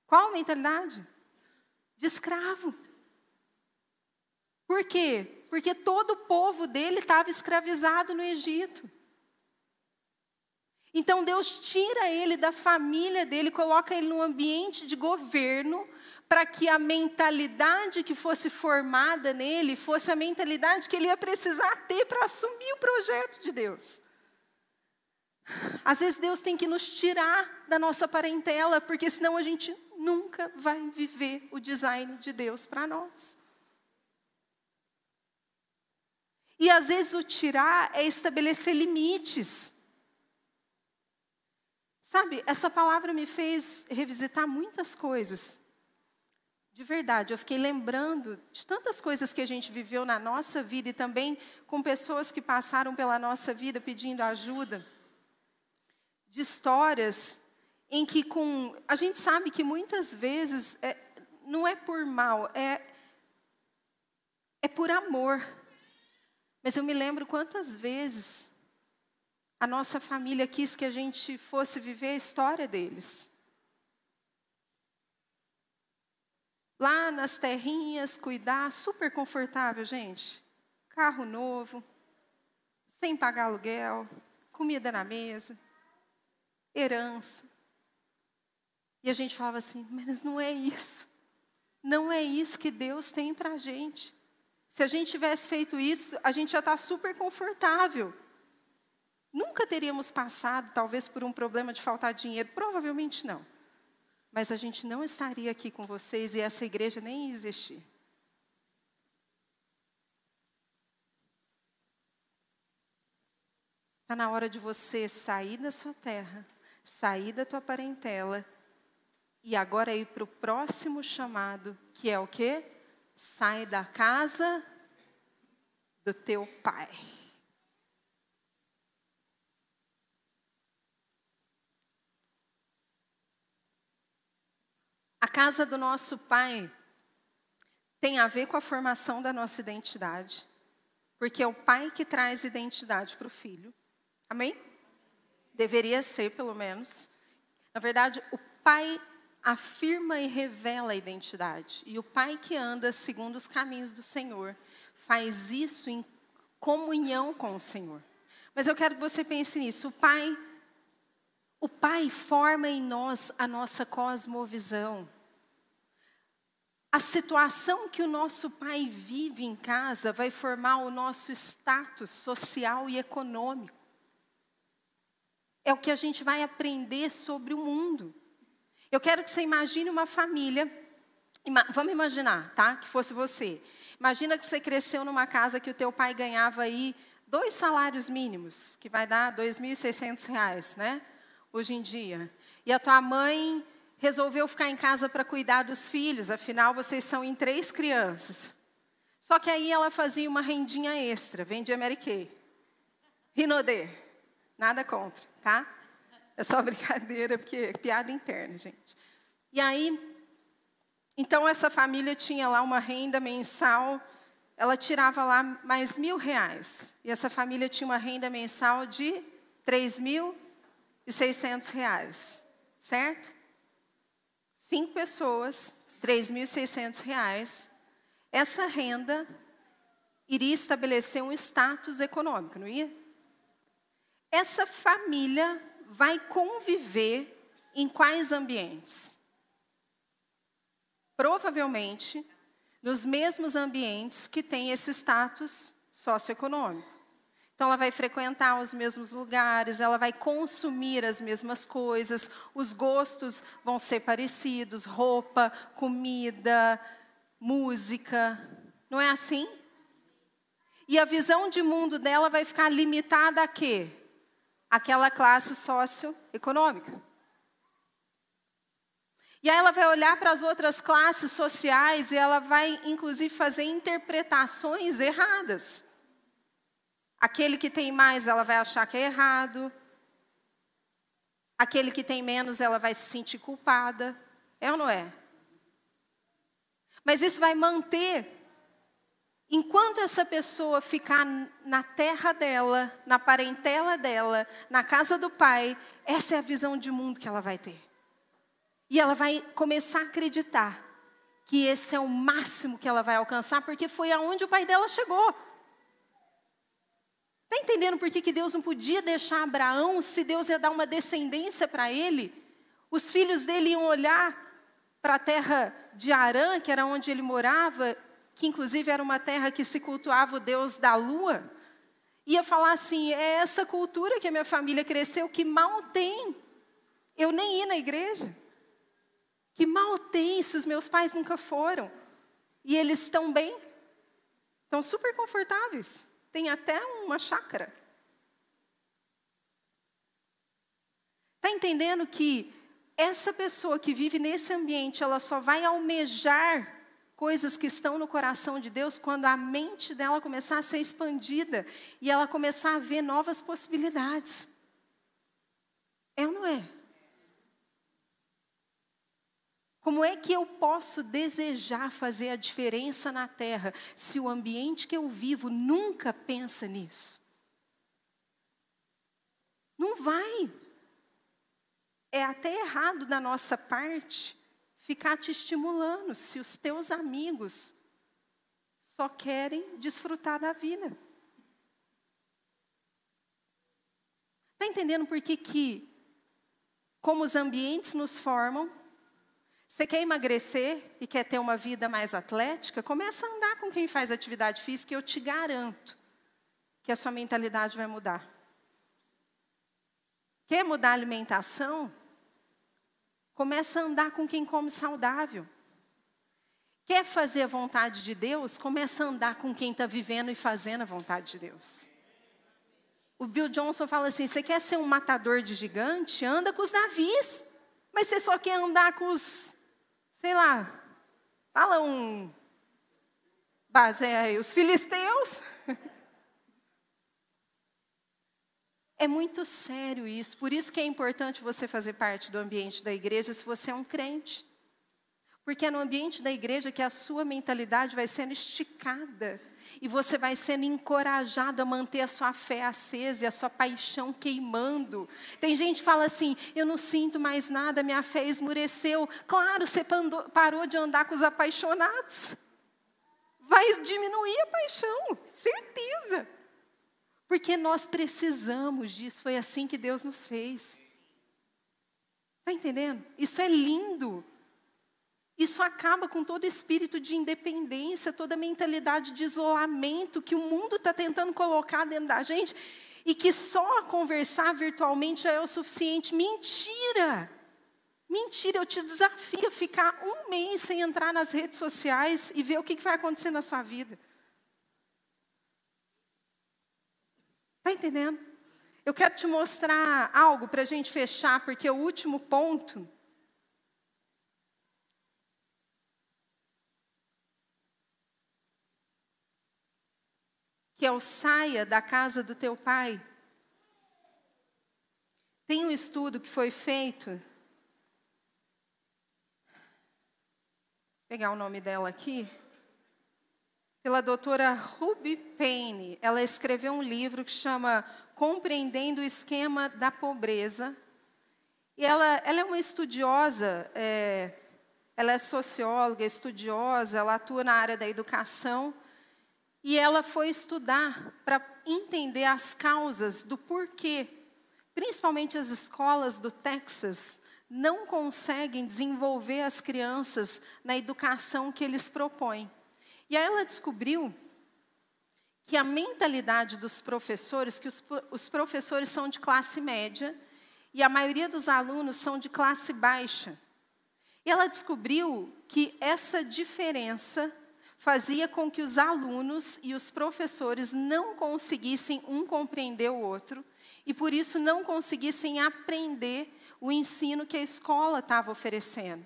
Qual mentalidade? De escravo. Por quê? Porque todo o povo dele estava escravizado no Egito. Então Deus tira ele da família dele, coloca ele num ambiente de governo, para que a mentalidade que fosse formada nele fosse a mentalidade que ele ia precisar ter para assumir o projeto de Deus. Às vezes Deus tem que nos tirar da nossa parentela, porque senão a gente nunca vai viver o design de Deus para nós. E às vezes o tirar é estabelecer limites. Sabe, essa palavra me fez revisitar muitas coisas. De verdade, eu fiquei lembrando de tantas coisas que a gente viveu na nossa vida e também com pessoas que passaram pela nossa vida pedindo ajuda. De histórias em que com a gente sabe que muitas vezes é, não é por mal, é é por amor. Mas eu me lembro quantas vezes a nossa família quis que a gente fosse viver a história deles. Lá nas terrinhas, cuidar, super confortável, gente. Carro novo, sem pagar aluguel, comida na mesa, herança. E a gente falava assim, mas não é isso. Não é isso que Deus tem para a gente. Se a gente tivesse feito isso, a gente já está super confortável. Nunca teríamos passado, talvez, por um problema de faltar dinheiro. Provavelmente não. Mas a gente não estaria aqui com vocês e essa igreja nem existir. Está na hora de você sair da sua terra, sair da tua parentela e agora ir para o próximo chamado, que é o quê? Sai da casa do teu pai. A casa do nosso pai tem a ver com a formação da nossa identidade, porque é o pai que traz identidade para o filho. Amém? Deveria ser, pelo menos. Na verdade, o pai afirma e revela a identidade. E o pai que anda segundo os caminhos do Senhor faz isso em comunhão com o Senhor. Mas eu quero que você pense nisso. O pai o pai forma em nós a nossa cosmovisão. A situação que o nosso pai vive em casa vai formar o nosso status social e econômico. É o que a gente vai aprender sobre o mundo. Eu quero que você imagine uma família. Vamos imaginar, tá? Que fosse você. Imagina que você cresceu numa casa que o teu pai ganhava aí dois salários mínimos, que vai dar R$ 2.600, né? Hoje em dia. E a tua mãe resolveu ficar em casa para cuidar dos filhos, afinal vocês são em três crianças. Só que aí ela fazia uma rendinha extra, vendia Mary Kay. Rinodê. Nada contra, tá? É só [LAUGHS] brincadeira, porque é piada interna, gente. E aí, então essa família tinha lá uma renda mensal, ela tirava lá mais mil reais. E essa família tinha uma renda mensal de três mil e seiscentos reais, certo? cinco pessoas, R$ 3.600, essa renda iria estabelecer um status econômico, não ia? Essa família vai conviver em quais ambientes? Provavelmente nos mesmos ambientes que têm esse status socioeconômico. Então, ela vai frequentar os mesmos lugares, ela vai consumir as mesmas coisas, os gostos vão ser parecidos roupa, comida, música. Não é assim? E a visão de mundo dela vai ficar limitada a quê? Aquela classe socioeconômica. E aí ela vai olhar para as outras classes sociais e ela vai, inclusive, fazer interpretações erradas. Aquele que tem mais, ela vai achar que é errado. Aquele que tem menos, ela vai se sentir culpada. É ou não é? Mas isso vai manter. Enquanto essa pessoa ficar na terra dela, na parentela dela, na casa do pai, essa é a visão de mundo que ela vai ter. E ela vai começar a acreditar que esse é o máximo que ela vai alcançar, porque foi aonde o pai dela chegou. Está entendendo por que, que Deus não podia deixar Abraão, se Deus ia dar uma descendência para ele? Os filhos dele iam olhar para a terra de Arã, que era onde ele morava, que inclusive era uma terra que se cultuava o Deus da lua. Ia falar assim: é essa cultura que a minha família cresceu, que mal tem. Eu nem ia na igreja. Que mal tem se os meus pais nunca foram. E eles estão bem, estão super confortáveis. Tem até uma chácara. Está entendendo que essa pessoa que vive nesse ambiente, ela só vai almejar coisas que estão no coração de Deus quando a mente dela começar a ser expandida e ela começar a ver novas possibilidades. É ou não é? Como é que eu posso desejar fazer a diferença na terra se o ambiente que eu vivo nunca pensa nisso? Não vai. É até errado da nossa parte ficar te estimulando se os teus amigos só querem desfrutar da vida. Está entendendo por que, que como os ambientes nos formam, você quer emagrecer e quer ter uma vida mais atlética? Começa a andar com quem faz atividade física e eu te garanto que a sua mentalidade vai mudar. Quer mudar a alimentação? Começa a andar com quem come saudável. Quer fazer a vontade de Deus? Começa a andar com quem está vivendo e fazendo a vontade de Deus. O Bill Johnson fala assim: você quer ser um matador de gigante? Anda com os navios. Mas você só quer andar com os sei lá, fala um Bazé os filisteus. É muito sério isso, por isso que é importante você fazer parte do ambiente da igreja se você é um crente. Porque é no ambiente da igreja que a sua mentalidade vai sendo esticada e você vai sendo encorajado a manter a sua fé acesa e a sua paixão queimando. Tem gente que fala assim: eu não sinto mais nada, minha fé esmureceu. Claro, você parou de andar com os apaixonados. Vai diminuir a paixão, certeza. Porque nós precisamos disso, foi assim que Deus nos fez. Está entendendo? Isso é lindo. Isso acaba com todo espírito de independência, toda mentalidade de isolamento que o mundo está tentando colocar dentro da gente e que só conversar virtualmente já é o suficiente. Mentira! Mentira, eu te desafio a ficar um mês sem entrar nas redes sociais e ver o que vai acontecer na sua vida. Está entendendo? Eu quero te mostrar algo para a gente fechar, porque o último ponto que é o saia da casa do teu pai. Tem um estudo que foi feito. Vou pegar o nome dela aqui. Pela doutora Ruby Payne. Ela escreveu um livro que chama Compreendendo o Esquema da Pobreza. E ela, ela é uma estudiosa, é, ela é socióloga, estudiosa, ela atua na área da educação. E ela foi estudar para entender as causas do porquê, principalmente as escolas do Texas, não conseguem desenvolver as crianças na educação que eles propõem. E aí ela descobriu que a mentalidade dos professores, que os, os professores são de classe média e a maioria dos alunos são de classe baixa. E ela descobriu que essa diferença fazia com que os alunos e os professores não conseguissem um compreender o outro e por isso não conseguissem aprender o ensino que a escola estava oferecendo.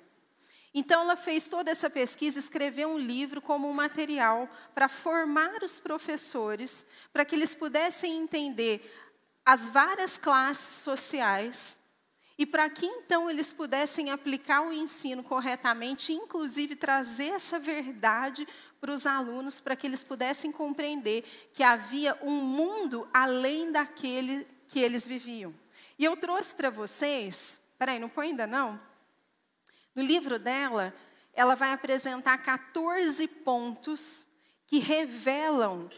Então, ela fez toda essa pesquisa, escreveu um livro como um material para formar os professores, para que eles pudessem entender as várias classes sociais e para que então eles pudessem aplicar o ensino corretamente, inclusive trazer essa verdade para os alunos, para que eles pudessem compreender que havia um mundo além daquele que eles viviam. E eu trouxe para vocês, peraí, não põe ainda não? No livro dela, ela vai apresentar 14 pontos que revelam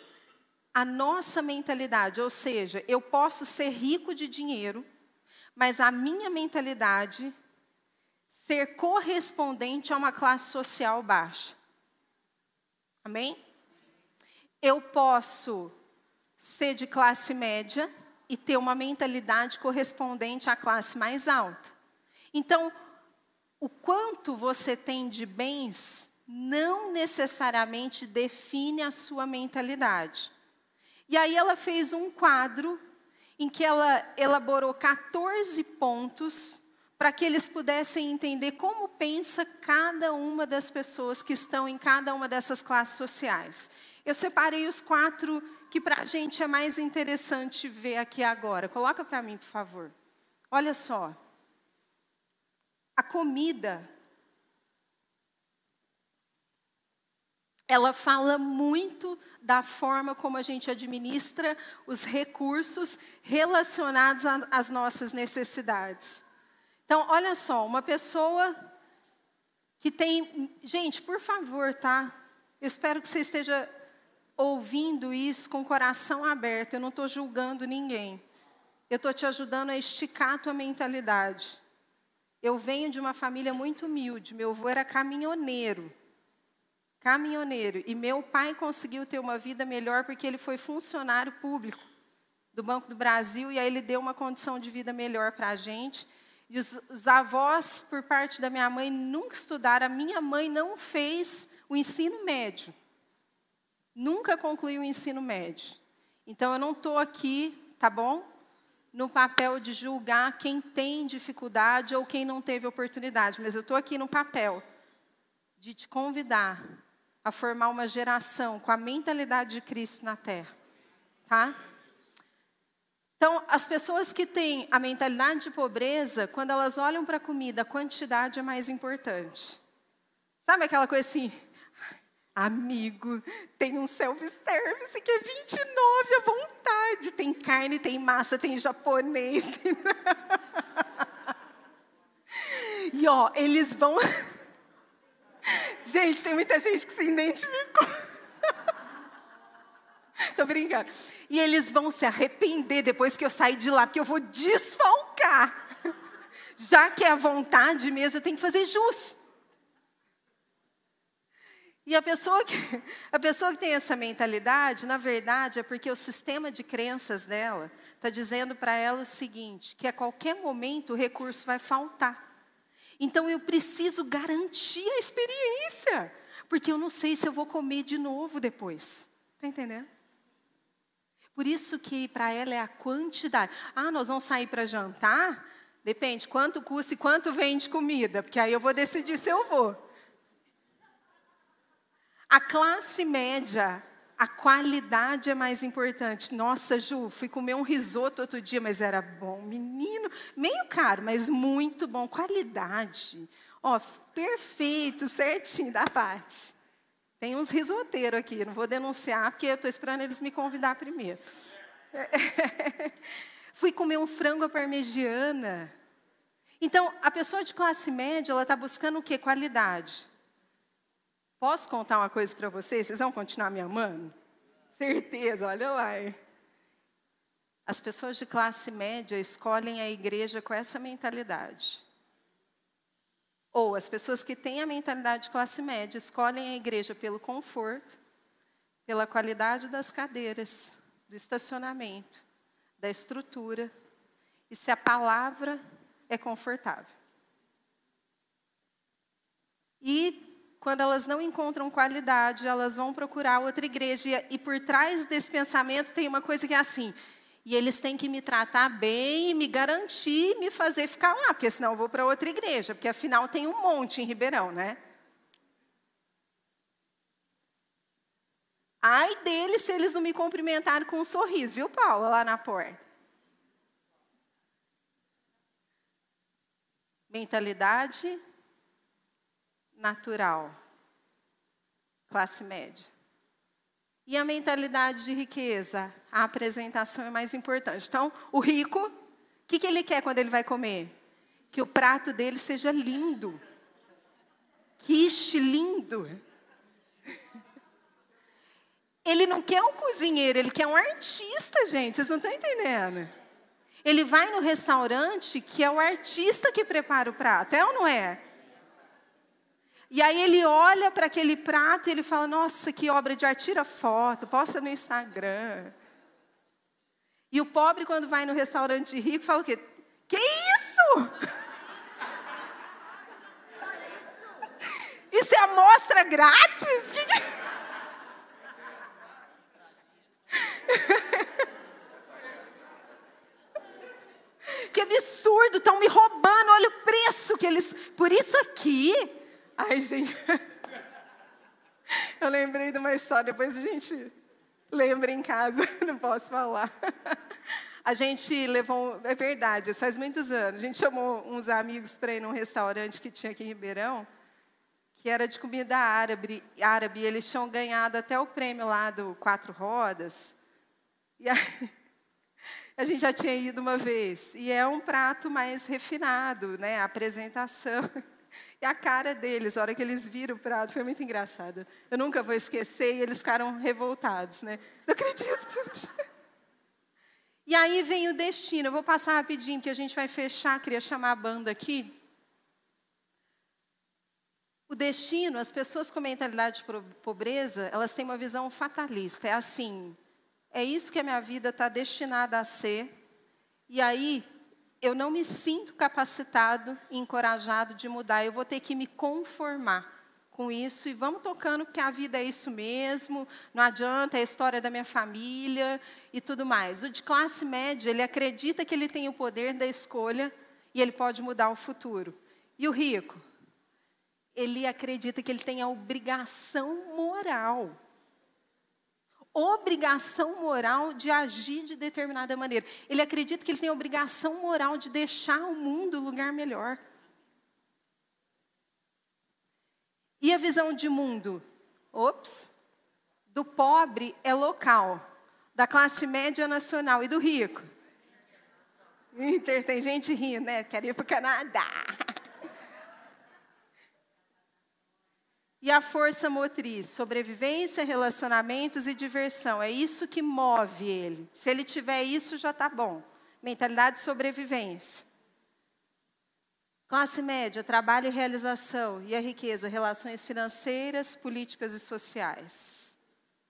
a nossa mentalidade, ou seja, eu posso ser rico de dinheiro, mas a minha mentalidade ser correspondente a uma classe social baixa. Amém? Eu posso ser de classe média e ter uma mentalidade correspondente à classe mais alta. Então, o quanto você tem de bens não necessariamente define a sua mentalidade. E aí ela fez um quadro em que ela elaborou 14 pontos para que eles pudessem entender como pensa cada uma das pessoas que estão em cada uma dessas classes sociais. Eu separei os quatro que para a gente é mais interessante ver aqui agora. Coloca para mim, por favor. Olha só. A comida ela fala muito da forma como a gente administra os recursos relacionados às nossas necessidades. Então, olha só, uma pessoa que tem. Gente, por favor, tá? Eu espero que você esteja ouvindo isso com o coração aberto. Eu não estou julgando ninguém. Eu estou te ajudando a esticar a tua mentalidade. Eu venho de uma família muito humilde. Meu avô era caminhoneiro caminhoneiro. E meu pai conseguiu ter uma vida melhor porque ele foi funcionário público do Banco do Brasil e aí ele deu uma condição de vida melhor para a gente. E os, os, avós, por parte da minha mãe, nunca estudaram. A minha mãe não fez o ensino médio. Nunca concluiu o ensino médio. Então eu não estou aqui, tá bom? No papel de julgar quem tem dificuldade ou quem não teve oportunidade, mas eu estou aqui no papel de te convidar a formar uma geração com a mentalidade de Cristo na terra. Tá? Então, as pessoas que têm a mentalidade de pobreza, quando elas olham para a comida, a quantidade é mais importante. Sabe aquela coisa assim? Amigo, tem um self-service que é 29 à vontade. Tem carne, tem massa, tem japonês. [LAUGHS] E ó, eles vão. [LAUGHS] gente, tem muita gente que se identificou. [LAUGHS] Tô brincando. E eles vão se arrepender depois que eu sair de lá, porque eu vou desfalcar. Já que é a vontade mesmo, eu tenho que fazer jus. E a pessoa, que, [LAUGHS] a pessoa que tem essa mentalidade, na verdade, é porque o sistema de crenças dela está dizendo para ela o seguinte: que a qualquer momento o recurso vai faltar. Então eu preciso garantir a experiência, porque eu não sei se eu vou comer de novo depois. Está entendendo? Por isso que para ela é a quantidade. Ah, nós vamos sair para jantar? Depende, quanto custa e quanto vende comida, porque aí eu vou decidir se eu vou. A classe média, a qualidade é mais importante. Nossa, Ju, fui comer um risoto outro dia, mas era bom. Menino, meio caro, mas muito bom. Qualidade. Ó, perfeito, certinho da parte. Tem uns risoteiros aqui, não vou denunciar, porque eu estou esperando eles me convidar primeiro. [LAUGHS] Fui comer um frango à parmegiana. Então, a pessoa de classe média, ela está buscando o quê? Qualidade. Posso contar uma coisa para vocês? Vocês vão continuar me amando? Certeza, olha lá. As pessoas de classe média escolhem a igreja com essa mentalidade. Ou as pessoas que têm a mentalidade de classe média escolhem a igreja pelo conforto, pela qualidade das cadeiras, do estacionamento, da estrutura, e se a palavra é confortável. E quando elas não encontram qualidade, elas vão procurar outra igreja. E por trás desse pensamento tem uma coisa que é assim: e eles têm que me tratar bem, me garantir, me fazer ficar lá, porque senão eu vou para outra igreja, porque afinal tem um monte em Ribeirão, né? Ai deles se eles não me cumprimentarem com um sorriso, viu, Paula, lá na porta. Mentalidade natural, classe média. E a mentalidade de riqueza? A apresentação é mais importante. Então, o rico, o que, que ele quer quando ele vai comer? Que o prato dele seja lindo. Quiche lindo. [LAUGHS] Ele não quer um cozinheiro, ele quer um artista, gente. Vocês não estão entendendo? Ele vai no restaurante que é o artista que prepara o prato, é ou não é? E aí ele olha para aquele prato e ele fala: Nossa, que obra de arte, tira foto, posta no Instagram. E o pobre, quando vai no restaurante rico, fala o quê? Que isso? [LAUGHS] Isso é amostra grátis? Que que... [LAUGHS] que absurdo, estão me roubando, olha o preço que eles. Por isso aqui, Ai, gente. [LAUGHS] Eu lembrei de uma história, depois a gente lembra em casa, [LAUGHS] não posso falar. A gente levou, é verdade, isso faz muitos anos. A gente chamou uns amigos para ir num restaurante que tinha aqui em Ribeirão, que era de comida árabe, árabe. E eles tinham ganhado até o prêmio lá do Quatro Rodas. E aí, [LAUGHS] a gente já tinha ido uma vez. E é um prato mais refinado, né? A apresentação. E a cara deles, a hora que eles viram o prato, foi muito engraçado. Eu nunca vou esquecer e eles ficaram revoltados, né? Não acredito que vocês. E aí vem o destino. Eu vou passar rapidinho, porque a gente vai fechar. Queria chamar a banda aqui. O destino, as pessoas com mentalidade de pobreza, elas têm uma visão fatalista. É assim, é isso que a minha vida está destinada a ser. E aí, eu não me sinto capacitado e encorajado de mudar. Eu vou ter que me conformar com isso e vamos tocando, porque a vida é isso mesmo, não adianta, é a história da minha família e tudo mais. O de classe média, ele acredita que ele tem o poder da escolha e ele pode mudar o futuro. E o rico? Ele acredita que ele tem a obrigação moral obrigação moral de agir de determinada maneira. Ele acredita que ele tem obrigação moral de deixar o mundo lugar melhor. E a visão de mundo? Ops! Do pobre é local, da classe média nacional e do rico. Inter, tem gente rindo, né? Quer ir para o Canadá. E a força motriz, sobrevivência, relacionamentos e diversão. É isso que move ele. Se ele tiver isso, já está bom. Mentalidade de sobrevivência. Classe média, trabalho e realização. E a riqueza, relações financeiras, políticas e sociais.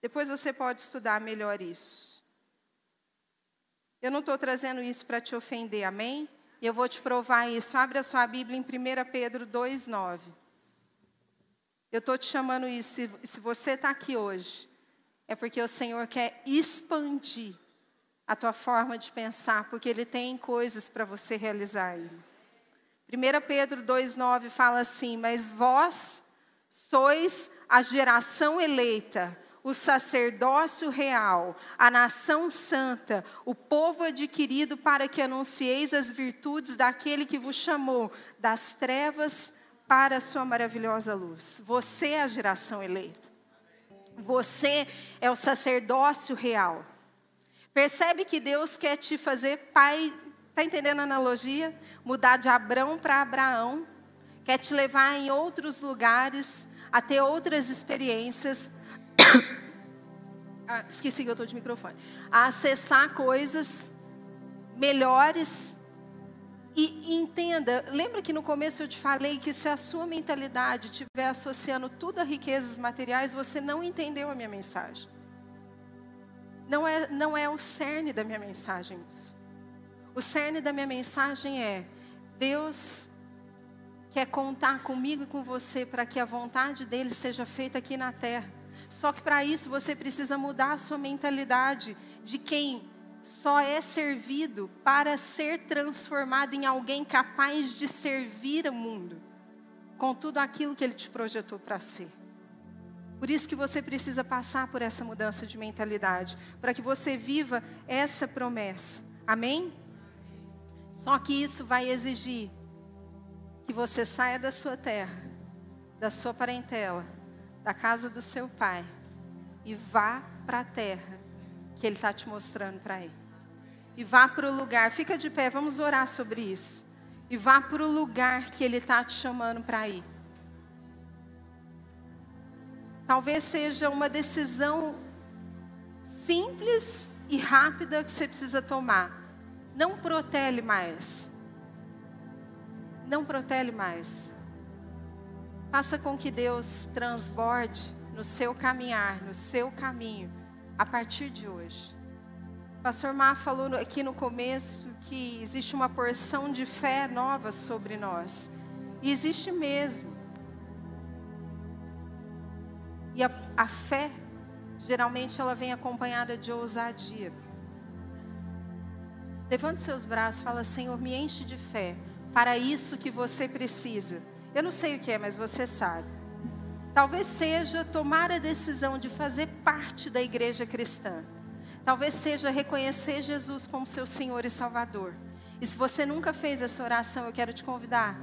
Depois você pode estudar melhor isso. Eu não estou trazendo isso para te ofender, amém? E eu vou te provar isso. Abre a sua Bíblia em 1 Pedro 2,9. Eu estou te chamando isso. Se, se você está aqui hoje, é porque o Senhor quer expandir a tua forma de pensar, porque Ele tem coisas para você realizar. 1 Pedro 2,9 fala assim: Mas vós sois a geração eleita, o sacerdócio real, a nação santa, o povo adquirido para que anuncieis as virtudes daquele que vos chamou das trevas para a sua maravilhosa luz. Você é a geração eleita. Você é o sacerdócio real. Percebe que Deus quer te fazer pai, está entendendo a analogia? Mudar de Abrão para Abraão, quer te levar em outros lugares, a ter outras experiências. [COUGHS] ah, esqueci que eu estou de microfone. A acessar coisas melhores e, entenda, lembra que no começo eu te falei que se a sua mentalidade estiver associando tudo a riquezas materiais, você não entendeu a minha mensagem. Não é, não é o cerne da minha mensagem isso. O cerne da minha mensagem é: Deus quer contar comigo e com você para que a vontade dele seja feita aqui na terra. Só que para isso você precisa mudar a sua mentalidade de quem só é servido para ser transformado em alguém capaz de servir o mundo com tudo aquilo que ele te projetou para ser. Por isso que você precisa passar por essa mudança de mentalidade, para que você viva essa promessa. Amém? Só que isso vai exigir que você saia da sua terra, da sua parentela, da casa do seu pai e vá para a terra que Ele está te mostrando para ir. E vá para o lugar, fica de pé, vamos orar sobre isso. E vá para o lugar que Ele está te chamando para ir. Talvez seja uma decisão simples e rápida que você precisa tomar. Não protele mais. Não protele mais. Faça com que Deus transborde no seu caminhar, no seu caminho a partir de hoje. O pastor Mar falou aqui no começo que existe uma porção de fé nova sobre nós. E existe mesmo. E a, a fé, geralmente, ela vem acompanhada de ousadia. Levante seus braços, fala: Senhor, me enche de fé para isso que você precisa. Eu não sei o que é, mas você sabe. Talvez seja tomar a decisão de fazer parte da igreja cristã. Talvez seja reconhecer Jesus como seu Senhor e Salvador. E se você nunca fez essa oração, eu quero te convidar.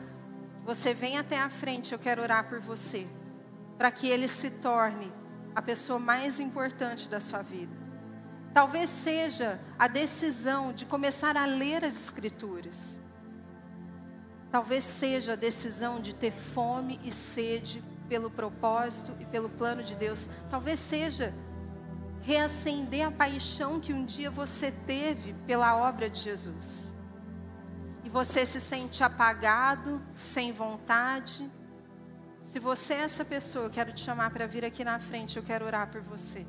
Você vem até a frente, eu quero orar por você. Para que ele se torne a pessoa mais importante da sua vida. Talvez seja a decisão de começar a ler as Escrituras. Talvez seja a decisão de ter fome e sede pelo propósito e pelo plano de Deus. Talvez seja reacender a paixão que um dia você teve pela obra de Jesus. E você se sente apagado, sem vontade. Se você é essa pessoa, eu quero te chamar para vir aqui na frente, eu quero orar por você.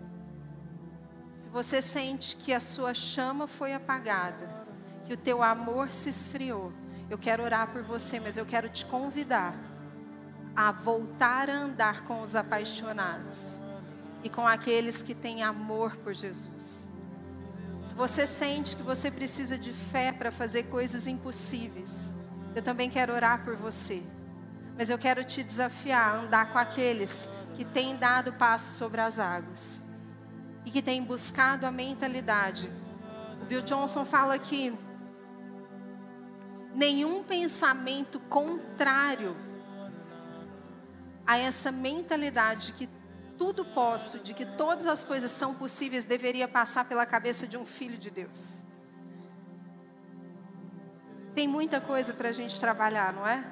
Se você sente que a sua chama foi apagada, que o teu amor se esfriou, eu quero orar por você, mas eu quero te convidar a voltar a andar com os apaixonados e com aqueles que têm amor por Jesus. Se você sente que você precisa de fé para fazer coisas impossíveis, eu também quero orar por você. Mas eu quero te desafiar a andar com aqueles que têm dado passo sobre as águas e que têm buscado a mentalidade. O Bill Johnson fala que nenhum pensamento contrário a essa mentalidade de que tudo posso, de que todas as coisas são possíveis, deveria passar pela cabeça de um filho de Deus. Tem muita coisa para a gente trabalhar, não é?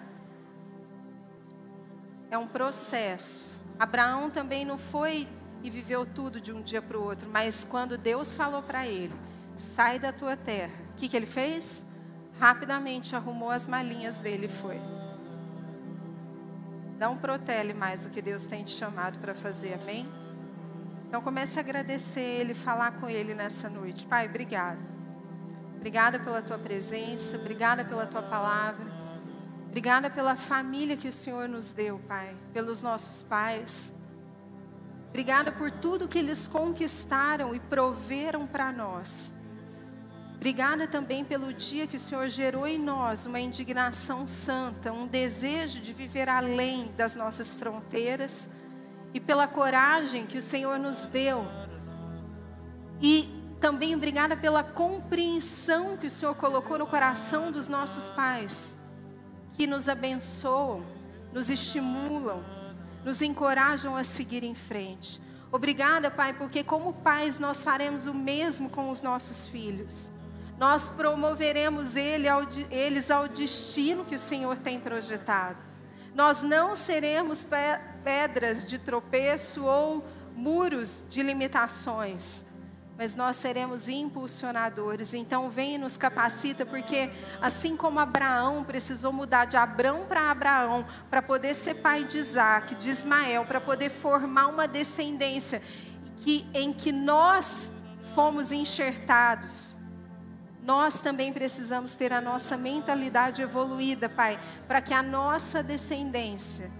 É um processo. Abraão também não foi e viveu tudo de um dia para o outro, mas quando Deus falou para ele: sai da tua terra, o que, que ele fez? Rapidamente arrumou as malinhas dele e foi. Não protele mais o que Deus tem te chamado para fazer, amém? Então comece a agradecer Ele, falar com Ele nessa noite. Pai, obrigada. Obrigada pela tua presença, obrigada pela tua palavra. Obrigada pela família que o Senhor nos deu, Pai, pelos nossos pais. Obrigada por tudo que eles conquistaram e proveram para nós. Obrigada também pelo dia que o Senhor gerou em nós uma indignação santa, um desejo de viver além das nossas fronteiras e pela coragem que o Senhor nos deu. E também obrigada pela compreensão que o Senhor colocou no coração dos nossos pais, que nos abençoam, nos estimulam, nos encorajam a seguir em frente. Obrigada, Pai, porque como pais nós faremos o mesmo com os nossos filhos nós promoveremos ele ao, eles ao destino que o Senhor tem projetado. Nós não seremos pedras de tropeço ou muros de limitações, mas nós seremos impulsionadores. Então, vem e nos capacita, porque assim como Abraão precisou mudar de Abrão para Abraão, para poder ser pai de Isaac, de Ismael, para poder formar uma descendência que, em que nós fomos enxertados nós também precisamos ter a nossa mentalidade evoluída, Pai, para que a nossa descendência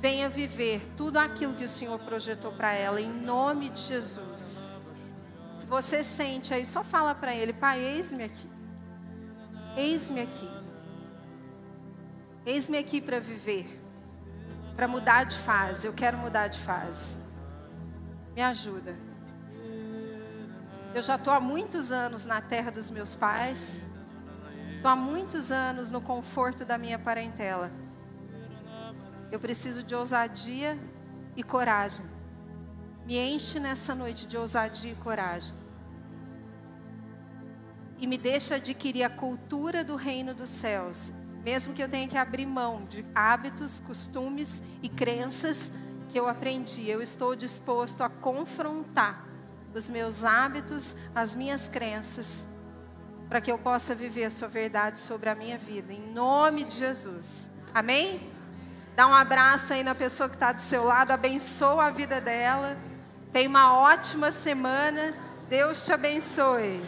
venha viver tudo aquilo que o Senhor projetou para ela, em nome de Jesus. Se você sente aí, só fala para Ele, Pai, eis-me aqui. Eis-me aqui. Eis-me aqui para viver, para mudar de fase. Eu quero mudar de fase. Me ajuda. Eu já estou há muitos anos na terra dos meus pais. Estou há muitos anos no conforto da minha parentela. Eu preciso de ousadia e coragem. Me enche nessa noite de ousadia e coragem. E me deixa adquirir a cultura do reino dos céus, mesmo que eu tenha que abrir mão de hábitos, costumes e crenças que eu aprendi. Eu estou disposto a confrontar os meus hábitos, as minhas crenças, para que eu possa viver a sua verdade sobre a minha vida, em nome de Jesus. Amém? Dá um abraço aí na pessoa que está do seu lado, abençoa a vida dela. Tenha uma ótima semana. Deus te abençoe.